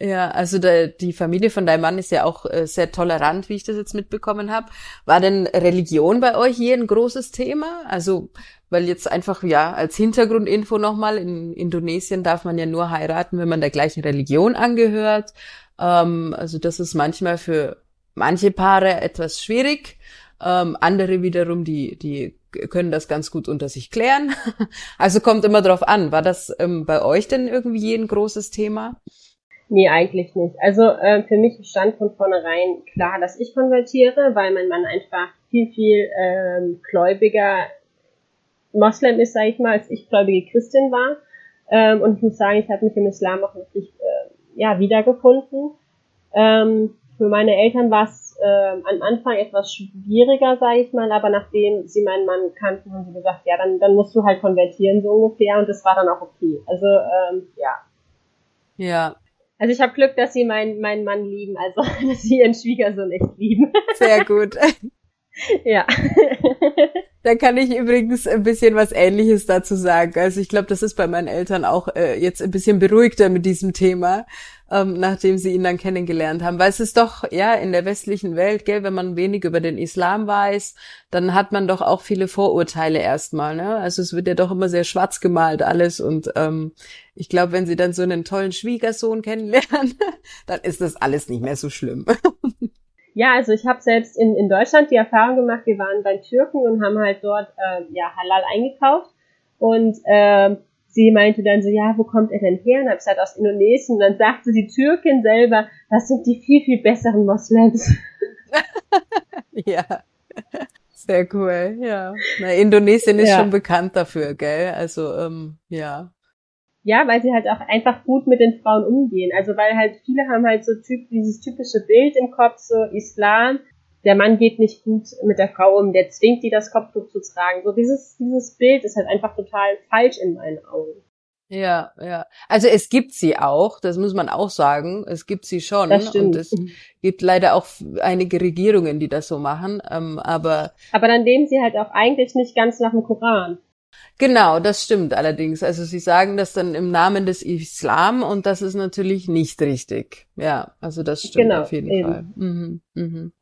Ja, also der, die Familie von deinem Mann ist ja auch äh, sehr tolerant, wie ich das jetzt mitbekommen habe. War denn Religion bei euch hier ein großes Thema? Also, weil jetzt einfach, ja, als Hintergrundinfo nochmal, in Indonesien darf man ja nur heiraten, wenn man der gleichen Religion angehört. Ähm, also das ist manchmal für manche Paare etwas schwierig. Ähm, andere wiederum, die, die können das ganz gut unter sich klären. Also kommt immer drauf an. War das ähm, bei euch denn irgendwie ein großes Thema? Nee, eigentlich nicht. Also äh, für mich stand von vornherein klar, dass ich konvertiere, weil mein Mann einfach viel, viel ähm, gläubiger Moslem ist, sage ich mal, als ich gläubige Christin war. Ähm, und ich muss sagen, ich habe mich im Islam auch wirklich äh, ja, wiedergefunden. Ähm, für meine Eltern war es äh, am Anfang etwas schwieriger, sage ich mal, aber nachdem sie meinen Mann kannten, haben sie gesagt, ja, dann, dann musst du halt konvertieren, so ungefähr, und das war dann auch okay. Also, ähm, ja. Ja, also ich habe Glück, dass sie meinen meinen Mann lieben, also dass sie ihren Schwiegersohn echt lieben. Sehr gut. ja. Da kann ich übrigens ein bisschen was Ähnliches dazu sagen. Also ich glaube, das ist bei meinen Eltern auch äh, jetzt ein bisschen beruhigter mit diesem Thema, ähm, nachdem sie ihn dann kennengelernt haben. Weil es ist doch, ja, in der westlichen Welt, gell, wenn man wenig über den Islam weiß, dann hat man doch auch viele Vorurteile erstmal. Ne? Also es wird ja doch immer sehr schwarz gemalt alles. Und ähm, ich glaube, wenn sie dann so einen tollen Schwiegersohn kennenlernen, dann ist das alles nicht mehr so schlimm. Ja, also ich habe selbst in, in Deutschland die Erfahrung gemacht, wir waren bei Türken und haben halt dort äh, ja Halal eingekauft und äh, sie meinte dann so, ja, wo kommt er denn her? Und hab gesagt, aus Indonesien. Und dann sagte die Türkin selber, das sind die viel, viel besseren Moslems. ja. Sehr cool, ja. Na, Indonesien ist ja. schon bekannt dafür, gell? Also, ähm, ja. Ja, weil sie halt auch einfach gut mit den Frauen umgehen. Also weil halt viele haben halt so typ, dieses typische Bild im Kopf, so Islam, der Mann geht nicht gut mit der Frau um, der zwingt die das Kopftuch zu tragen. So dieses, dieses Bild ist halt einfach total falsch in meinen Augen. Ja, ja. Also es gibt sie auch, das muss man auch sagen. Es gibt sie schon. Das stimmt. Und es gibt leider auch einige Regierungen, die das so machen. Ähm, aber. Aber dann leben sie halt auch eigentlich nicht ganz nach dem Koran. Genau, das stimmt allerdings. Also sie sagen das dann im Namen des Islam und das ist natürlich nicht richtig. Ja, also das stimmt genau, auf jeden eben. Fall. Mhm, mhm.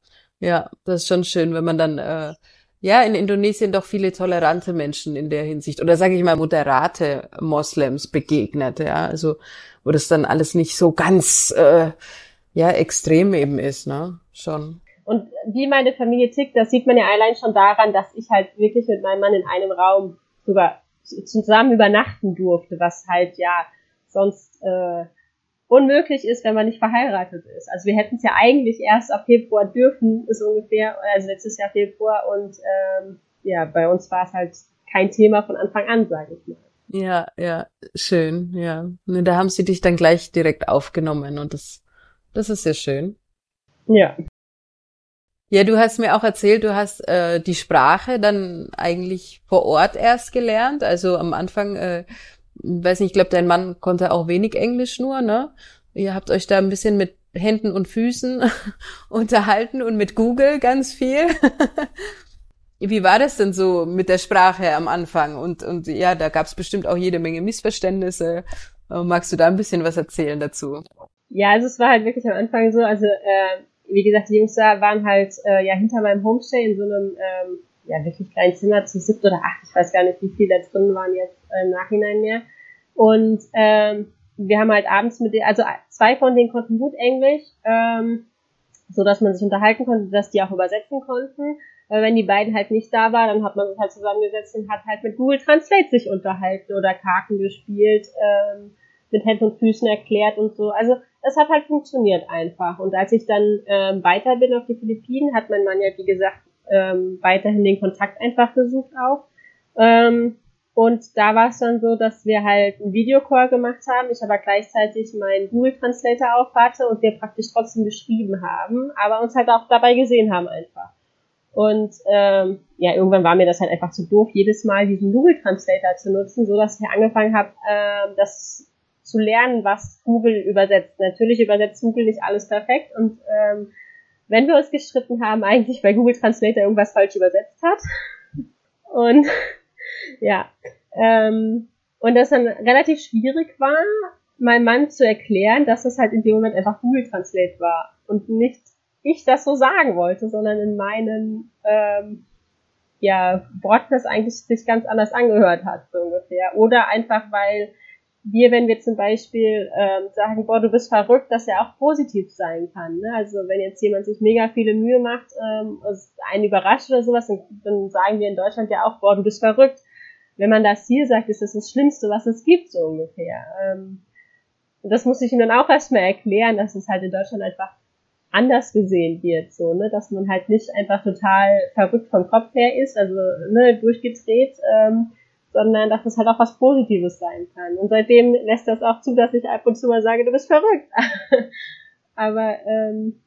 Ja, das ist schon schön, wenn man dann äh, ja in Indonesien doch viele tolerante Menschen in der Hinsicht oder sage ich mal moderate Moslems begegnet. Ja, also wo das dann alles nicht so ganz äh, ja extrem eben ist, ne? Schon. Und wie meine Familie tickt, das sieht man ja allein schon daran, dass ich halt wirklich mit meinem Mann in einem Raum sogar zusammen übernachten durfte, was halt ja sonst äh, unmöglich ist, wenn man nicht verheiratet ist. Also wir hätten es ja eigentlich erst ab Februar dürfen, ist ungefähr, also letztes Jahr Februar und ähm, ja, bei uns war es halt kein Thema von Anfang an, sage ich mal. Ja, ja, schön, ja. Und da haben sie dich dann gleich direkt aufgenommen und das, das ist sehr schön. Ja. Ja, du hast mir auch erzählt, du hast äh, die Sprache dann eigentlich vor Ort erst gelernt. Also am Anfang, äh, weiß nicht, ich glaube, dein Mann konnte auch wenig Englisch nur, ne? Ihr habt euch da ein bisschen mit Händen und Füßen unterhalten und mit Google ganz viel. Wie war das denn so mit der Sprache am Anfang? Und, und ja, da gab es bestimmt auch jede Menge Missverständnisse. Magst du da ein bisschen was erzählen dazu? Ja, also es war halt wirklich am Anfang so, also äh, wie gesagt, die Jungs da waren halt äh, ja hinter meinem Homestay in so einem ähm, ja wirklich kleinen Zimmer zu siebt oder acht, ich weiß gar nicht, wie viele da drin waren jetzt äh, im Nachhinein mehr. Und ähm, wir haben halt abends mit denen, also zwei von denen konnten gut Englisch, ähm, so dass man sich unterhalten konnte, dass die auch übersetzen konnten. Aber wenn die beiden halt nicht da waren, dann hat man sich halt zusammengesetzt und hat halt mit Google Translate sich unterhalten oder Karten gespielt, ähm, mit Händen und Füßen erklärt und so. Also es hat halt funktioniert einfach. Und als ich dann ähm, weiter bin auf die Philippinen, hat mein Mann ja, wie gesagt, ähm, weiterhin den Kontakt einfach gesucht auch. Ähm, und da war es dann so, dass wir halt einen Videocall gemacht haben, ich aber gleichzeitig meinen Google Translator auf hatte und wir praktisch trotzdem geschrieben haben, aber uns halt auch dabei gesehen haben einfach. Und ähm, ja, irgendwann war mir das halt einfach zu doof, jedes Mal diesen Google Translator zu nutzen, so dass ich angefangen habe, äh, das zu lernen, was Google übersetzt. Natürlich übersetzt Google nicht alles perfekt und ähm, wenn wir uns gestritten haben, eigentlich weil Google Translator irgendwas falsch übersetzt hat. Und ja, ähm, und das dann relativ schwierig war, meinem Mann zu erklären, dass das halt in dem Moment einfach Google Translate war und nicht ich das so sagen wollte, sondern in meinen ähm, ja, Worten das eigentlich sich ganz anders angehört hat, so ungefähr. Oder einfach, weil wir, wenn wir zum Beispiel ähm, sagen, boah, du bist verrückt, dass ja auch positiv sein kann. Ne? Also wenn jetzt jemand sich mega viele Mühe macht, ähm, einen überrascht oder sowas, dann, dann sagen wir in Deutschland ja auch, boah, du bist verrückt. Wenn man das hier sagt, ist das das Schlimmste, was es gibt, so ungefähr. Ähm, das muss ich ihm dann auch erstmal erklären, dass es halt in Deutschland einfach anders gesehen wird, so, ne, dass man halt nicht einfach total verrückt vom Kopf her ist, also ne, durchgedreht, ähm, sondern dass es halt auch was Positives sein kann. Und seitdem lässt das auch zu, dass ich ab und zu mal sage, du bist verrückt. Aber ähm,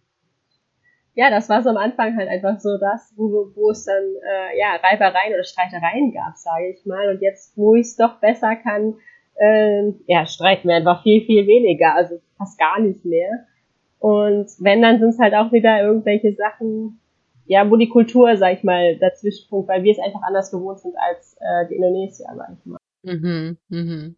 ja, das war so am Anfang halt einfach so das, wo, wo es dann äh, ja Reibereien oder Streitereien gab, sage ich mal. Und jetzt, wo ich es doch besser kann, äh, ja, streiten wir einfach viel, viel weniger, also fast gar nicht mehr. Und wenn, dann sind es halt auch wieder irgendwelche Sachen, ja, wo die Kultur, sag ich mal, dazwischen funkt, weil wir es einfach anders gewohnt sind als äh, die Indonesier, sag ich mal. Mhm, mhm.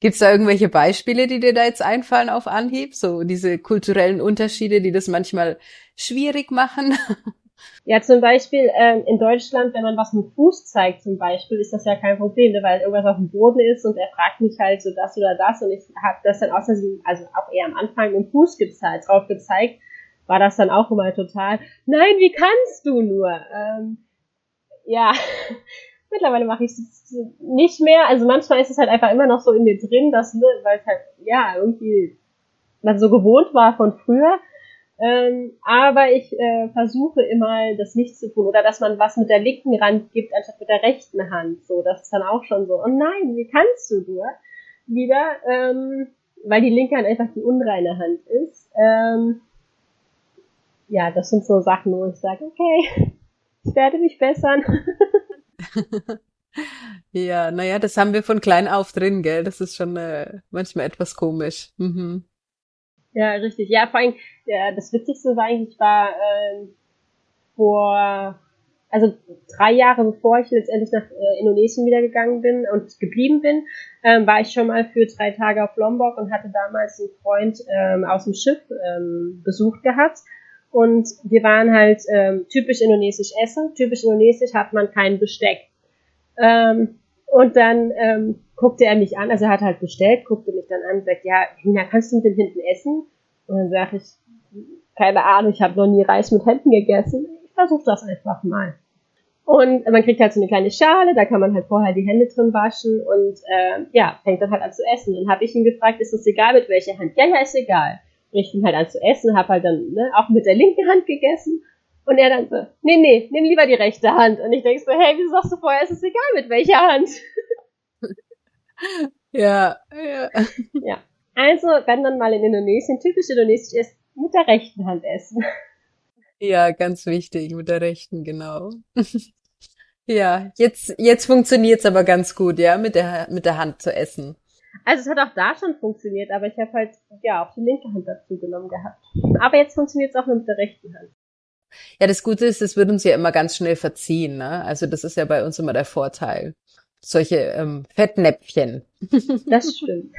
Gibt es da irgendwelche Beispiele, die dir da jetzt einfallen auf Anhieb? So diese kulturellen Unterschiede, die das manchmal schwierig machen? Ja, zum Beispiel ähm, in Deutschland, wenn man was mit Fuß zeigt zum Beispiel, ist das ja kein Problem, ne, weil irgendwas auf dem Boden ist und er fragt mich halt so das oder das und ich habe das dann außerdem, also auch eher am Anfang mit dem Fuß gezeigt, drauf gezeigt war das dann auch immer total, nein, wie kannst du nur? Ähm, ja, mittlerweile mache ich es nicht mehr. Also manchmal ist es halt einfach immer noch so in mir drin, dass, ne, weil es halt, ja, irgendwie man so gewohnt war von früher. Ähm, aber ich äh, versuche immer, das nicht zu tun. Oder dass man was mit der linken Hand gibt, anstatt mit der rechten Hand. So, das ist dann auch schon so, oh nein, wie kannst du nur? Wieder, ähm, weil die linke Hand einfach die unreine Hand ist. Ähm, ja, das sind so Sachen, wo ich sage, okay, ich werde mich bessern. ja, naja, das haben wir von klein auf drin, gell? Das ist schon äh, manchmal etwas komisch. Mhm. Ja, richtig. Ja, vor allem, ja, das Witzigste war eigentlich, war äh, vor, also drei Jahre bevor ich letztendlich nach äh, Indonesien wieder gegangen bin und geblieben bin, ähm, war ich schon mal für drei Tage auf Lombok und hatte damals einen Freund ähm, aus dem Schiff ähm, besucht gehabt. Und wir waren halt ähm, typisch indonesisch essen. Typisch indonesisch hat man kein Besteck. Ähm, und dann ähm, guckte er mich an, also er hat halt bestellt, guckte mich dann an und sagt, ja, Hina, kannst du mit den Händen essen? Und dann sage ich, keine Ahnung, ich habe noch nie Reis mit Händen gegessen. Ich versuche das einfach mal. Und man kriegt halt so eine kleine Schale, da kann man halt vorher die Hände drin waschen und äh, ja, fängt dann halt an zu essen. Dann habe ich ihn gefragt, ist das egal mit welcher Hand? Ja, ja, ist egal. Ich fing halt an zu essen, habe halt dann ne, auch mit der linken Hand gegessen. Und er dann so, nee, nee, nimm lieber die rechte Hand. Und ich denk so, hey, wieso sagst du vorher, ist es egal mit welcher Hand? Ja, ja. Ja. Also, wenn dann mal in Indonesien, typisch indonesisch ist, mit der rechten Hand essen. Ja, ganz wichtig, mit der rechten, genau. Ja, jetzt, jetzt funktioniert's aber ganz gut, ja, mit der, mit der Hand zu essen. Also es hat auch da schon funktioniert, aber ich habe halt ja auch die linke Hand dazu genommen gehabt. Aber jetzt funktioniert es auch nur mit der rechten Hand. Ja, das Gute ist, es wird uns ja immer ganz schnell verziehen. Ne? Also das ist ja bei uns immer der Vorteil. Solche ähm, Fettnäpfchen. Das stimmt.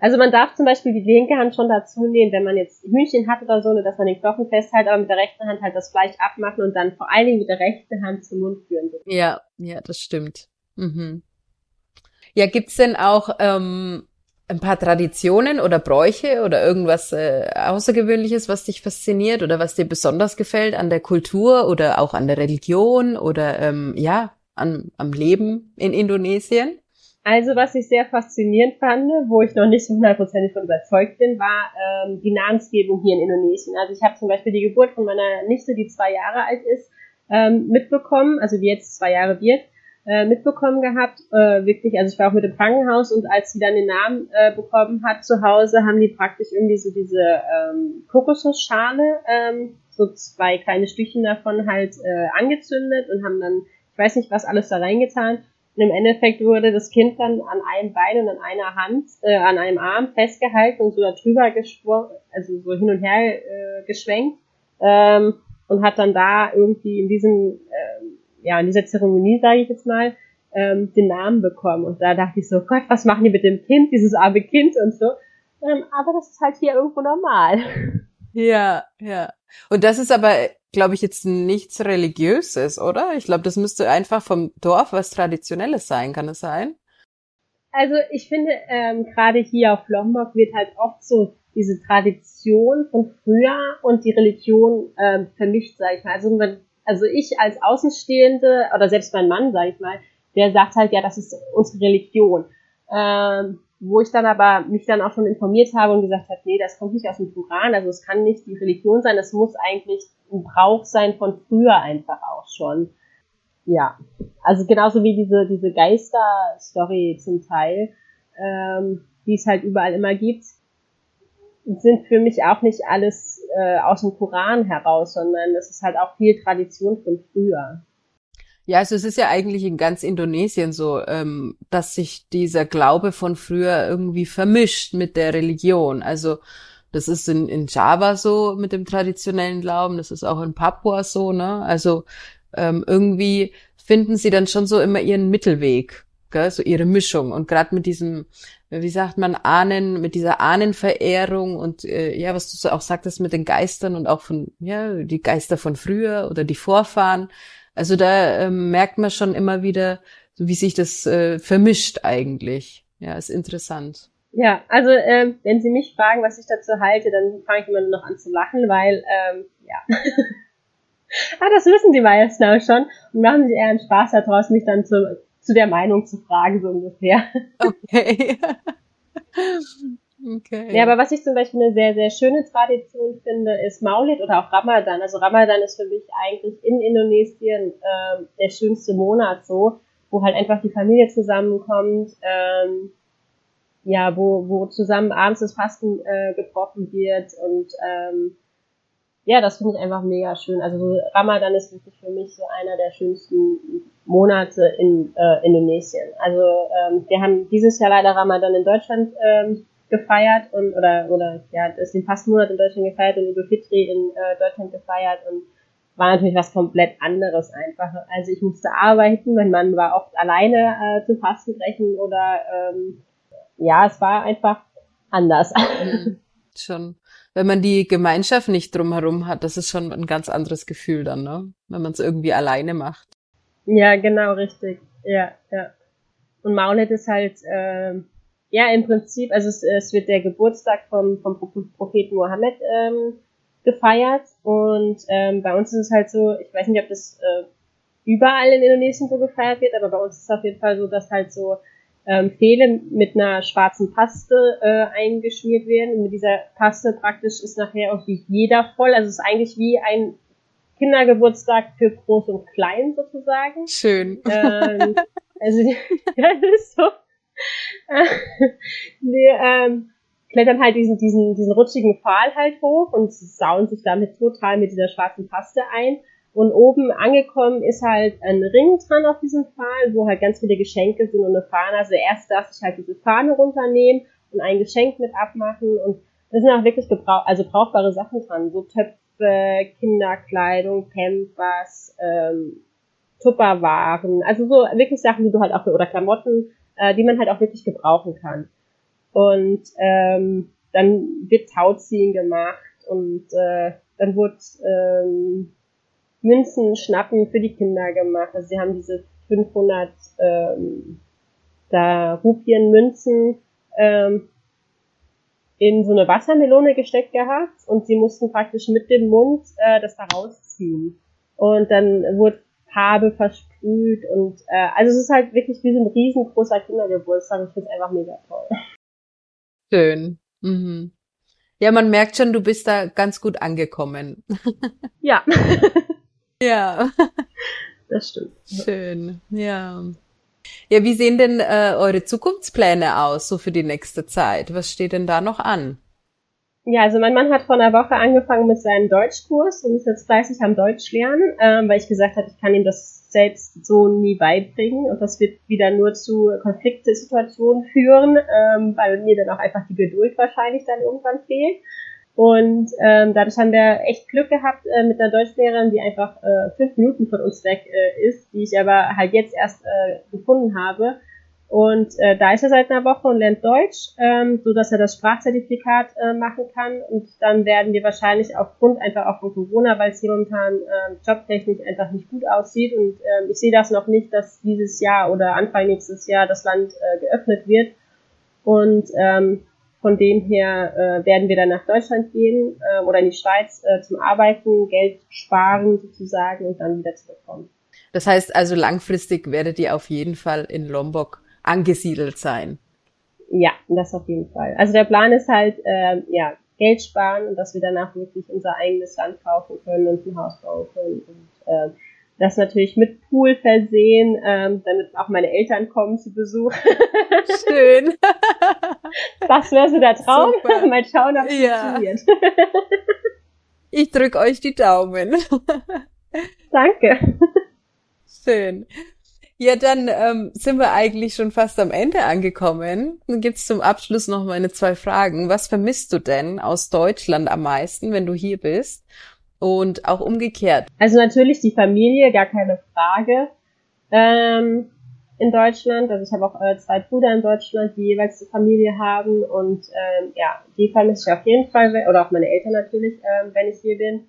Also man darf zum Beispiel die linke Hand schon dazu nehmen, wenn man jetzt Hühnchen hat oder so, ne, dass man den Knochen festhält, aber mit der rechten Hand halt das Fleisch abmachen und dann vor allen Dingen mit der rechten Hand zum Mund führen. Ja, ja, das stimmt. Mhm. Ja, gibt's denn auch ähm, ein paar Traditionen oder Bräuche oder irgendwas äh, Außergewöhnliches, was dich fasziniert oder was dir besonders gefällt an der Kultur oder auch an der Religion oder ähm, ja, an, am Leben in Indonesien? Also was ich sehr faszinierend fand, wo ich noch nicht so hundertprozentig von überzeugt bin, war ähm, die Namensgebung hier in Indonesien. Also ich habe zum Beispiel die Geburt von meiner Nichte, die zwei Jahre alt ist, ähm, mitbekommen, also die jetzt zwei Jahre wird äh, mitbekommen gehabt. Äh, wirklich, also ich war auch mit im Krankenhaus und als sie dann den Namen äh, bekommen hat zu Hause, haben die praktisch irgendwie so diese ähm, Kokosnussschale ähm, so zwei kleine Stückchen davon halt äh, angezündet und haben dann, ich weiß nicht, was alles da reingetan. Und im Endeffekt wurde das Kind dann an einem Bein und an einer Hand, äh, an einem Arm festgehalten und so darüber geschwungen, also so hin und her äh, geschwenkt. Ähm, und hat dann da irgendwie in diesem, äh, ja, in dieser Zeremonie, sage ich jetzt mal, ähm, den Namen bekommen. Und da dachte ich so, Gott, was machen die mit dem Kind, dieses arme Kind und so. Ähm, aber das ist halt hier irgendwo normal. Ja, ja. Und das ist aber, glaube ich, jetzt nichts Religiöses, oder? Ich glaube, das müsste einfach vom Dorf was Traditionelles sein, kann es sein? Also ich finde, ähm, gerade hier auf Lombok wird halt oft so diese Tradition von früher und die Religion ähm, vermischt, sage ich mal. Also, wenn, also ich als Außenstehende oder selbst mein Mann, sage ich mal, der sagt halt, ja, das ist unsere Religion. Ähm, wo ich dann aber mich dann auch schon informiert habe und gesagt habe, nee, das kommt nicht aus dem Koran, also es kann nicht die Religion sein, das muss eigentlich ein Brauch sein von früher einfach auch schon. Ja, also genauso wie diese, diese Geister-Story zum Teil, ähm, die es halt überall immer gibt, sind für mich auch nicht alles äh, aus dem Koran heraus, sondern das ist halt auch viel Tradition von früher. Ja, also es ist ja eigentlich in ganz Indonesien so, ähm, dass sich dieser Glaube von früher irgendwie vermischt mit der Religion. Also das ist in, in Java so mit dem traditionellen Glauben, das ist auch in Papua so, ne? Also ähm, irgendwie finden sie dann schon so immer ihren Mittelweg, gell? so ihre Mischung. Und gerade mit diesem, wie sagt man, Ahnen, mit dieser Ahnenverehrung und äh, ja, was du so auch sagtest mit den Geistern und auch von, ja, die Geister von früher oder die Vorfahren, also da ähm, merkt man schon immer wieder, so wie sich das äh, vermischt eigentlich. Ja, ist interessant. Ja, also ähm, wenn Sie mich fragen, was ich dazu halte, dann fange ich immer nur noch an zu lachen, weil ähm, ja. ah, das wissen die meisten auch schon und machen sich eher einen Spaß daraus, mich dann zu, zu der Meinung zu fragen, so ungefähr. Okay. Okay. Ja, aber was ich zum Beispiel eine sehr, sehr schöne Tradition finde, ist Maulid oder auch Ramadan. Also Ramadan ist für mich eigentlich in Indonesien äh, der schönste Monat so, wo halt einfach die Familie zusammenkommt, ähm, ja, wo, wo zusammen abends das Fasten äh, gebrochen wird und ähm, ja, das finde ich einfach mega schön. Also Ramadan ist wirklich für mich so einer der schönsten Monate in äh, Indonesien. Also ähm, wir haben dieses Jahr leider Ramadan in Deutschland ähm, gefeiert und oder oder ja, ist den Fastenmonat in Deutschland gefeiert und Idul Fitri in äh, Deutschland gefeiert und war natürlich was komplett anderes einfach. Also ich musste arbeiten, mein Mann war oft alleine äh, zum Fastenbrechen oder ähm, ja, es war einfach anders. Schon. Wenn man die Gemeinschaft nicht drumherum hat, das ist schon ein ganz anderes Gefühl dann, ne? Wenn man es irgendwie alleine macht. Ja, genau, richtig. Ja, ja. Und Maulid ist halt, äh, ja, im Prinzip, also es, es wird der Geburtstag vom, vom Propheten Mohammed ähm, gefeiert und ähm, bei uns ist es halt so, ich weiß nicht, ob das äh, überall in Indonesien so gefeiert wird, aber bei uns ist es auf jeden Fall so, dass halt so ähm, Fehle mit einer schwarzen Paste äh, eingeschmiert werden. Und mit dieser Paste praktisch ist nachher irgendwie jeder voll. Also es ist eigentlich wie ein Kindergeburtstag für Groß und Klein sozusagen. Schön. Ähm, also das ist so die ähm, klettern halt diesen, diesen, diesen rutschigen Pfahl halt hoch und sauen sich damit total mit dieser schwarzen Paste ein. Und oben angekommen ist halt ein Ring dran auf diesem Pfahl, wo halt ganz viele Geschenke sind und eine Fahne. Also erst darf ich halt diese Fahne runternehmen und ein Geschenk mit abmachen. Und da sind auch wirklich gebrauch also brauchbare Sachen dran. So Töpfe, Kinderkleidung, Pampers, ähm, Tupperwaren. Also so wirklich Sachen, die du halt auch, oder Klamotten, äh, die man halt auch wirklich gebrauchen kann. Und ähm, dann wird Tauziehen gemacht und äh, dann wird ähm, Münzen, Schnappen für die Kinder gemacht. Also sie haben diese 500 ähm, da Rupien Münzen ähm, in so eine Wassermelone gesteckt gehabt und sie mussten praktisch mit dem Mund äh, das da rausziehen. Und dann wurde Farbe versprüht und äh, also es ist halt wirklich wie so ein riesengroßer Kindergeburtstag. Ich finde es einfach mega toll. Schön. Mhm. Ja, man merkt schon, du bist da ganz gut angekommen. Ja. ja. Das stimmt. Schön. Ja. Ja, wie sehen denn äh, eure Zukunftspläne aus, so für die nächste Zeit? Was steht denn da noch an? Ja, also mein Mann hat vor einer Woche angefangen mit seinem Deutschkurs und ist jetzt fleißig am Deutsch lernen, ähm, weil ich gesagt habe, ich kann ihm das selbst so nie beibringen und das wird wieder nur zu Konfliktsituationen führen, ähm, weil mir dann auch einfach die Geduld wahrscheinlich dann irgendwann fehlt. Und ähm, dadurch haben wir echt Glück gehabt äh, mit einer Deutschlehrerin, die einfach äh, fünf Minuten von uns weg äh, ist, die ich aber halt jetzt erst äh, gefunden habe und äh, da ist er seit einer Woche und lernt Deutsch, ähm, so dass er das Sprachzertifikat äh, machen kann. Und dann werden wir wahrscheinlich aufgrund einfach auch von Corona, weil es hier momentan äh, jobtechnisch einfach nicht gut aussieht. Und äh, ich sehe das noch nicht, dass dieses Jahr oder Anfang nächstes Jahr das Land äh, geöffnet wird. Und ähm, von dem her äh, werden wir dann nach Deutschland gehen äh, oder in die Schweiz äh, zum Arbeiten, Geld sparen sozusagen und dann wieder zurückkommen. Das heißt also langfristig werdet ihr auf jeden Fall in Lombok angesiedelt sein. Ja, das auf jeden Fall. Also der Plan ist halt, äh, ja, Geld sparen und dass wir danach wirklich unser eigenes Land kaufen können und ein Haus bauen können und äh, das natürlich mit Pool versehen, ähm, damit auch meine Eltern kommen zu Besuch. Schön. Das wäre so der Traum. Super. Mal schauen, ob es ja. funktioniert. Ich drück euch die Daumen. Danke. Schön. Ja, dann ähm, sind wir eigentlich schon fast am Ende angekommen. Dann gibt's zum Abschluss noch meine zwei Fragen. Was vermisst du denn aus Deutschland am meisten, wenn du hier bist? Und auch umgekehrt. Also natürlich die Familie, gar keine Frage. Ähm, in Deutschland. Also ich habe auch äh, zwei Brüder in Deutschland, die jeweils eine Familie haben und ähm, ja, die vermisse ich auf jeden Fall, oder auch meine Eltern natürlich, ähm, wenn ich hier bin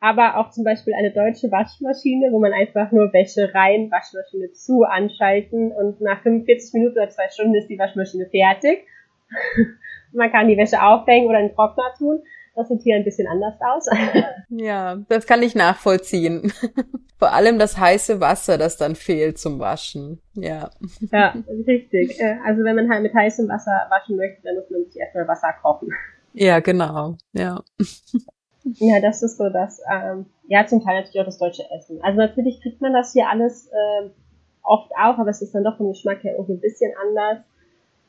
aber auch zum Beispiel eine deutsche Waschmaschine, wo man einfach nur Wäsche rein, Waschmaschine zu anschalten und nach 45 Minuten oder zwei Stunden ist die Waschmaschine fertig. man kann die Wäsche aufhängen oder in den Trockner tun. Das sieht hier ein bisschen anders aus. ja, das kann ich nachvollziehen. Vor allem das heiße Wasser, das dann fehlt zum Waschen. Ja. Ja, richtig. Äh, also wenn man halt mit heißem Wasser waschen möchte, dann muss man sich erstmal Wasser kochen. Ja, genau. Ja. Ja, das ist so das, ähm, ja, zum Teil natürlich auch das deutsche Essen. Also natürlich kriegt man das hier alles äh, oft auch, aber es ist dann doch vom Geschmack her irgendwie ein bisschen anders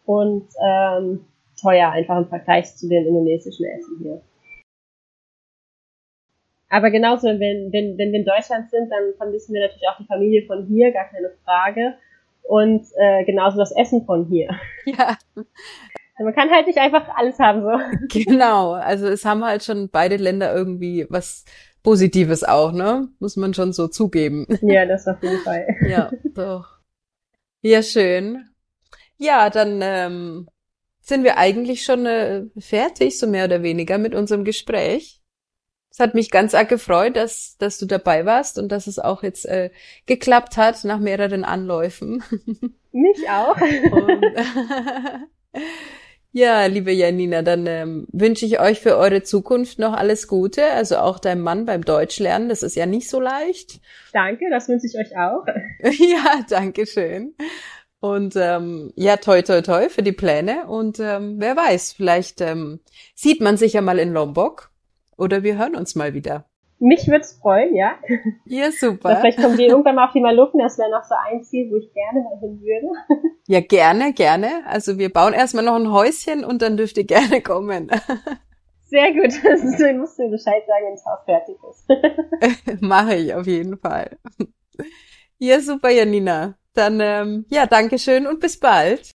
und ähm, teuer einfach im Vergleich zu dem indonesischen Essen hier. Aber genauso, wenn, wenn, wenn wir in Deutschland sind, dann vermissen wir natürlich auch die Familie von hier, gar keine Frage. Und äh, genauso das Essen von hier. Ja. Man kann halt nicht einfach alles haben, so. Genau. Also es haben halt schon beide Länder irgendwie was Positives auch, ne? Muss man schon so zugeben. Ja, das auf jeden Fall. Ja, doch. Ja, schön. Ja, dann ähm, sind wir eigentlich schon äh, fertig, so mehr oder weniger, mit unserem Gespräch. Es hat mich ganz arg gefreut, dass, dass du dabei warst und dass es auch jetzt äh, geklappt hat nach mehreren Anläufen. Mich auch. Und, Ja, liebe Janina, dann ähm, wünsche ich euch für eure Zukunft noch alles Gute. Also auch deinem Mann beim Deutschlernen, das ist ja nicht so leicht. Danke, das wünsche ich euch auch. ja, danke schön. Und ähm, ja, toi toi toi für die Pläne. Und ähm, wer weiß, vielleicht ähm, sieht man sich ja mal in Lombok oder wir hören uns mal wieder. Mich würde es freuen, ja. Ja, super. vielleicht kommen die irgendwann mal auf die Maluken, das wäre noch so ein Ziel, wo ich gerne mal hin würde. Ja, gerne, gerne. Also wir bauen erstmal noch ein Häuschen und dann dürft ihr gerne kommen. Sehr gut. Du musst mir Bescheid sagen, wenn das Haus fertig ist. Mache ich auf jeden Fall. Ja, super, Janina. Dann, ähm, ja, danke schön und bis bald.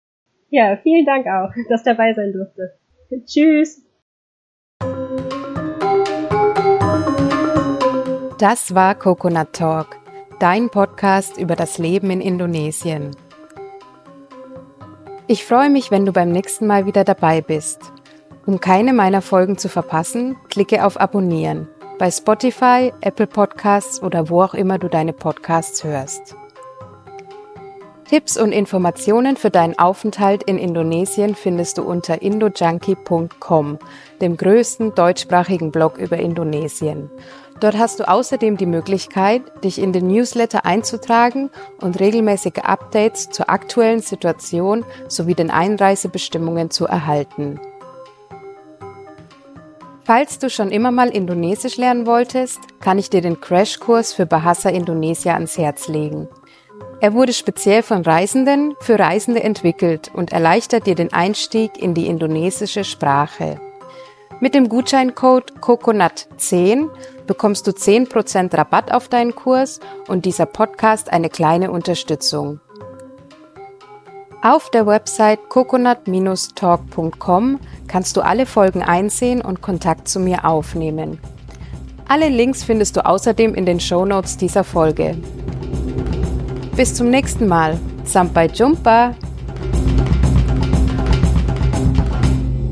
Ja, vielen Dank auch, dass dabei sein durfte. Tschüss. Das war Coconut Talk, dein Podcast über das Leben in Indonesien. Ich freue mich, wenn du beim nächsten Mal wieder dabei bist. Um keine meiner Folgen zu verpassen, klicke auf Abonnieren bei Spotify, Apple Podcasts oder wo auch immer du deine Podcasts hörst. Tipps und Informationen für deinen Aufenthalt in Indonesien findest du unter indojunkie.com, dem größten deutschsprachigen Blog über Indonesien. Dort hast du außerdem die Möglichkeit, dich in den Newsletter einzutragen und regelmäßige Updates zur aktuellen Situation sowie den Einreisebestimmungen zu erhalten. Falls du schon immer mal Indonesisch lernen wolltest, kann ich dir den Crashkurs für Bahasa Indonesia ans Herz legen. Er wurde speziell von Reisenden für Reisende entwickelt und erleichtert dir den Einstieg in die indonesische Sprache. Mit dem Gutscheincode COCONUT10 bekommst du 10% Rabatt auf deinen Kurs und dieser Podcast eine kleine Unterstützung. Auf der Website coconut-talk.com kannst du alle Folgen einsehen und Kontakt zu mir aufnehmen. Alle Links findest du außerdem in den Show Notes dieser Folge. Bis zum nächsten Mal. Sampai Jumpa!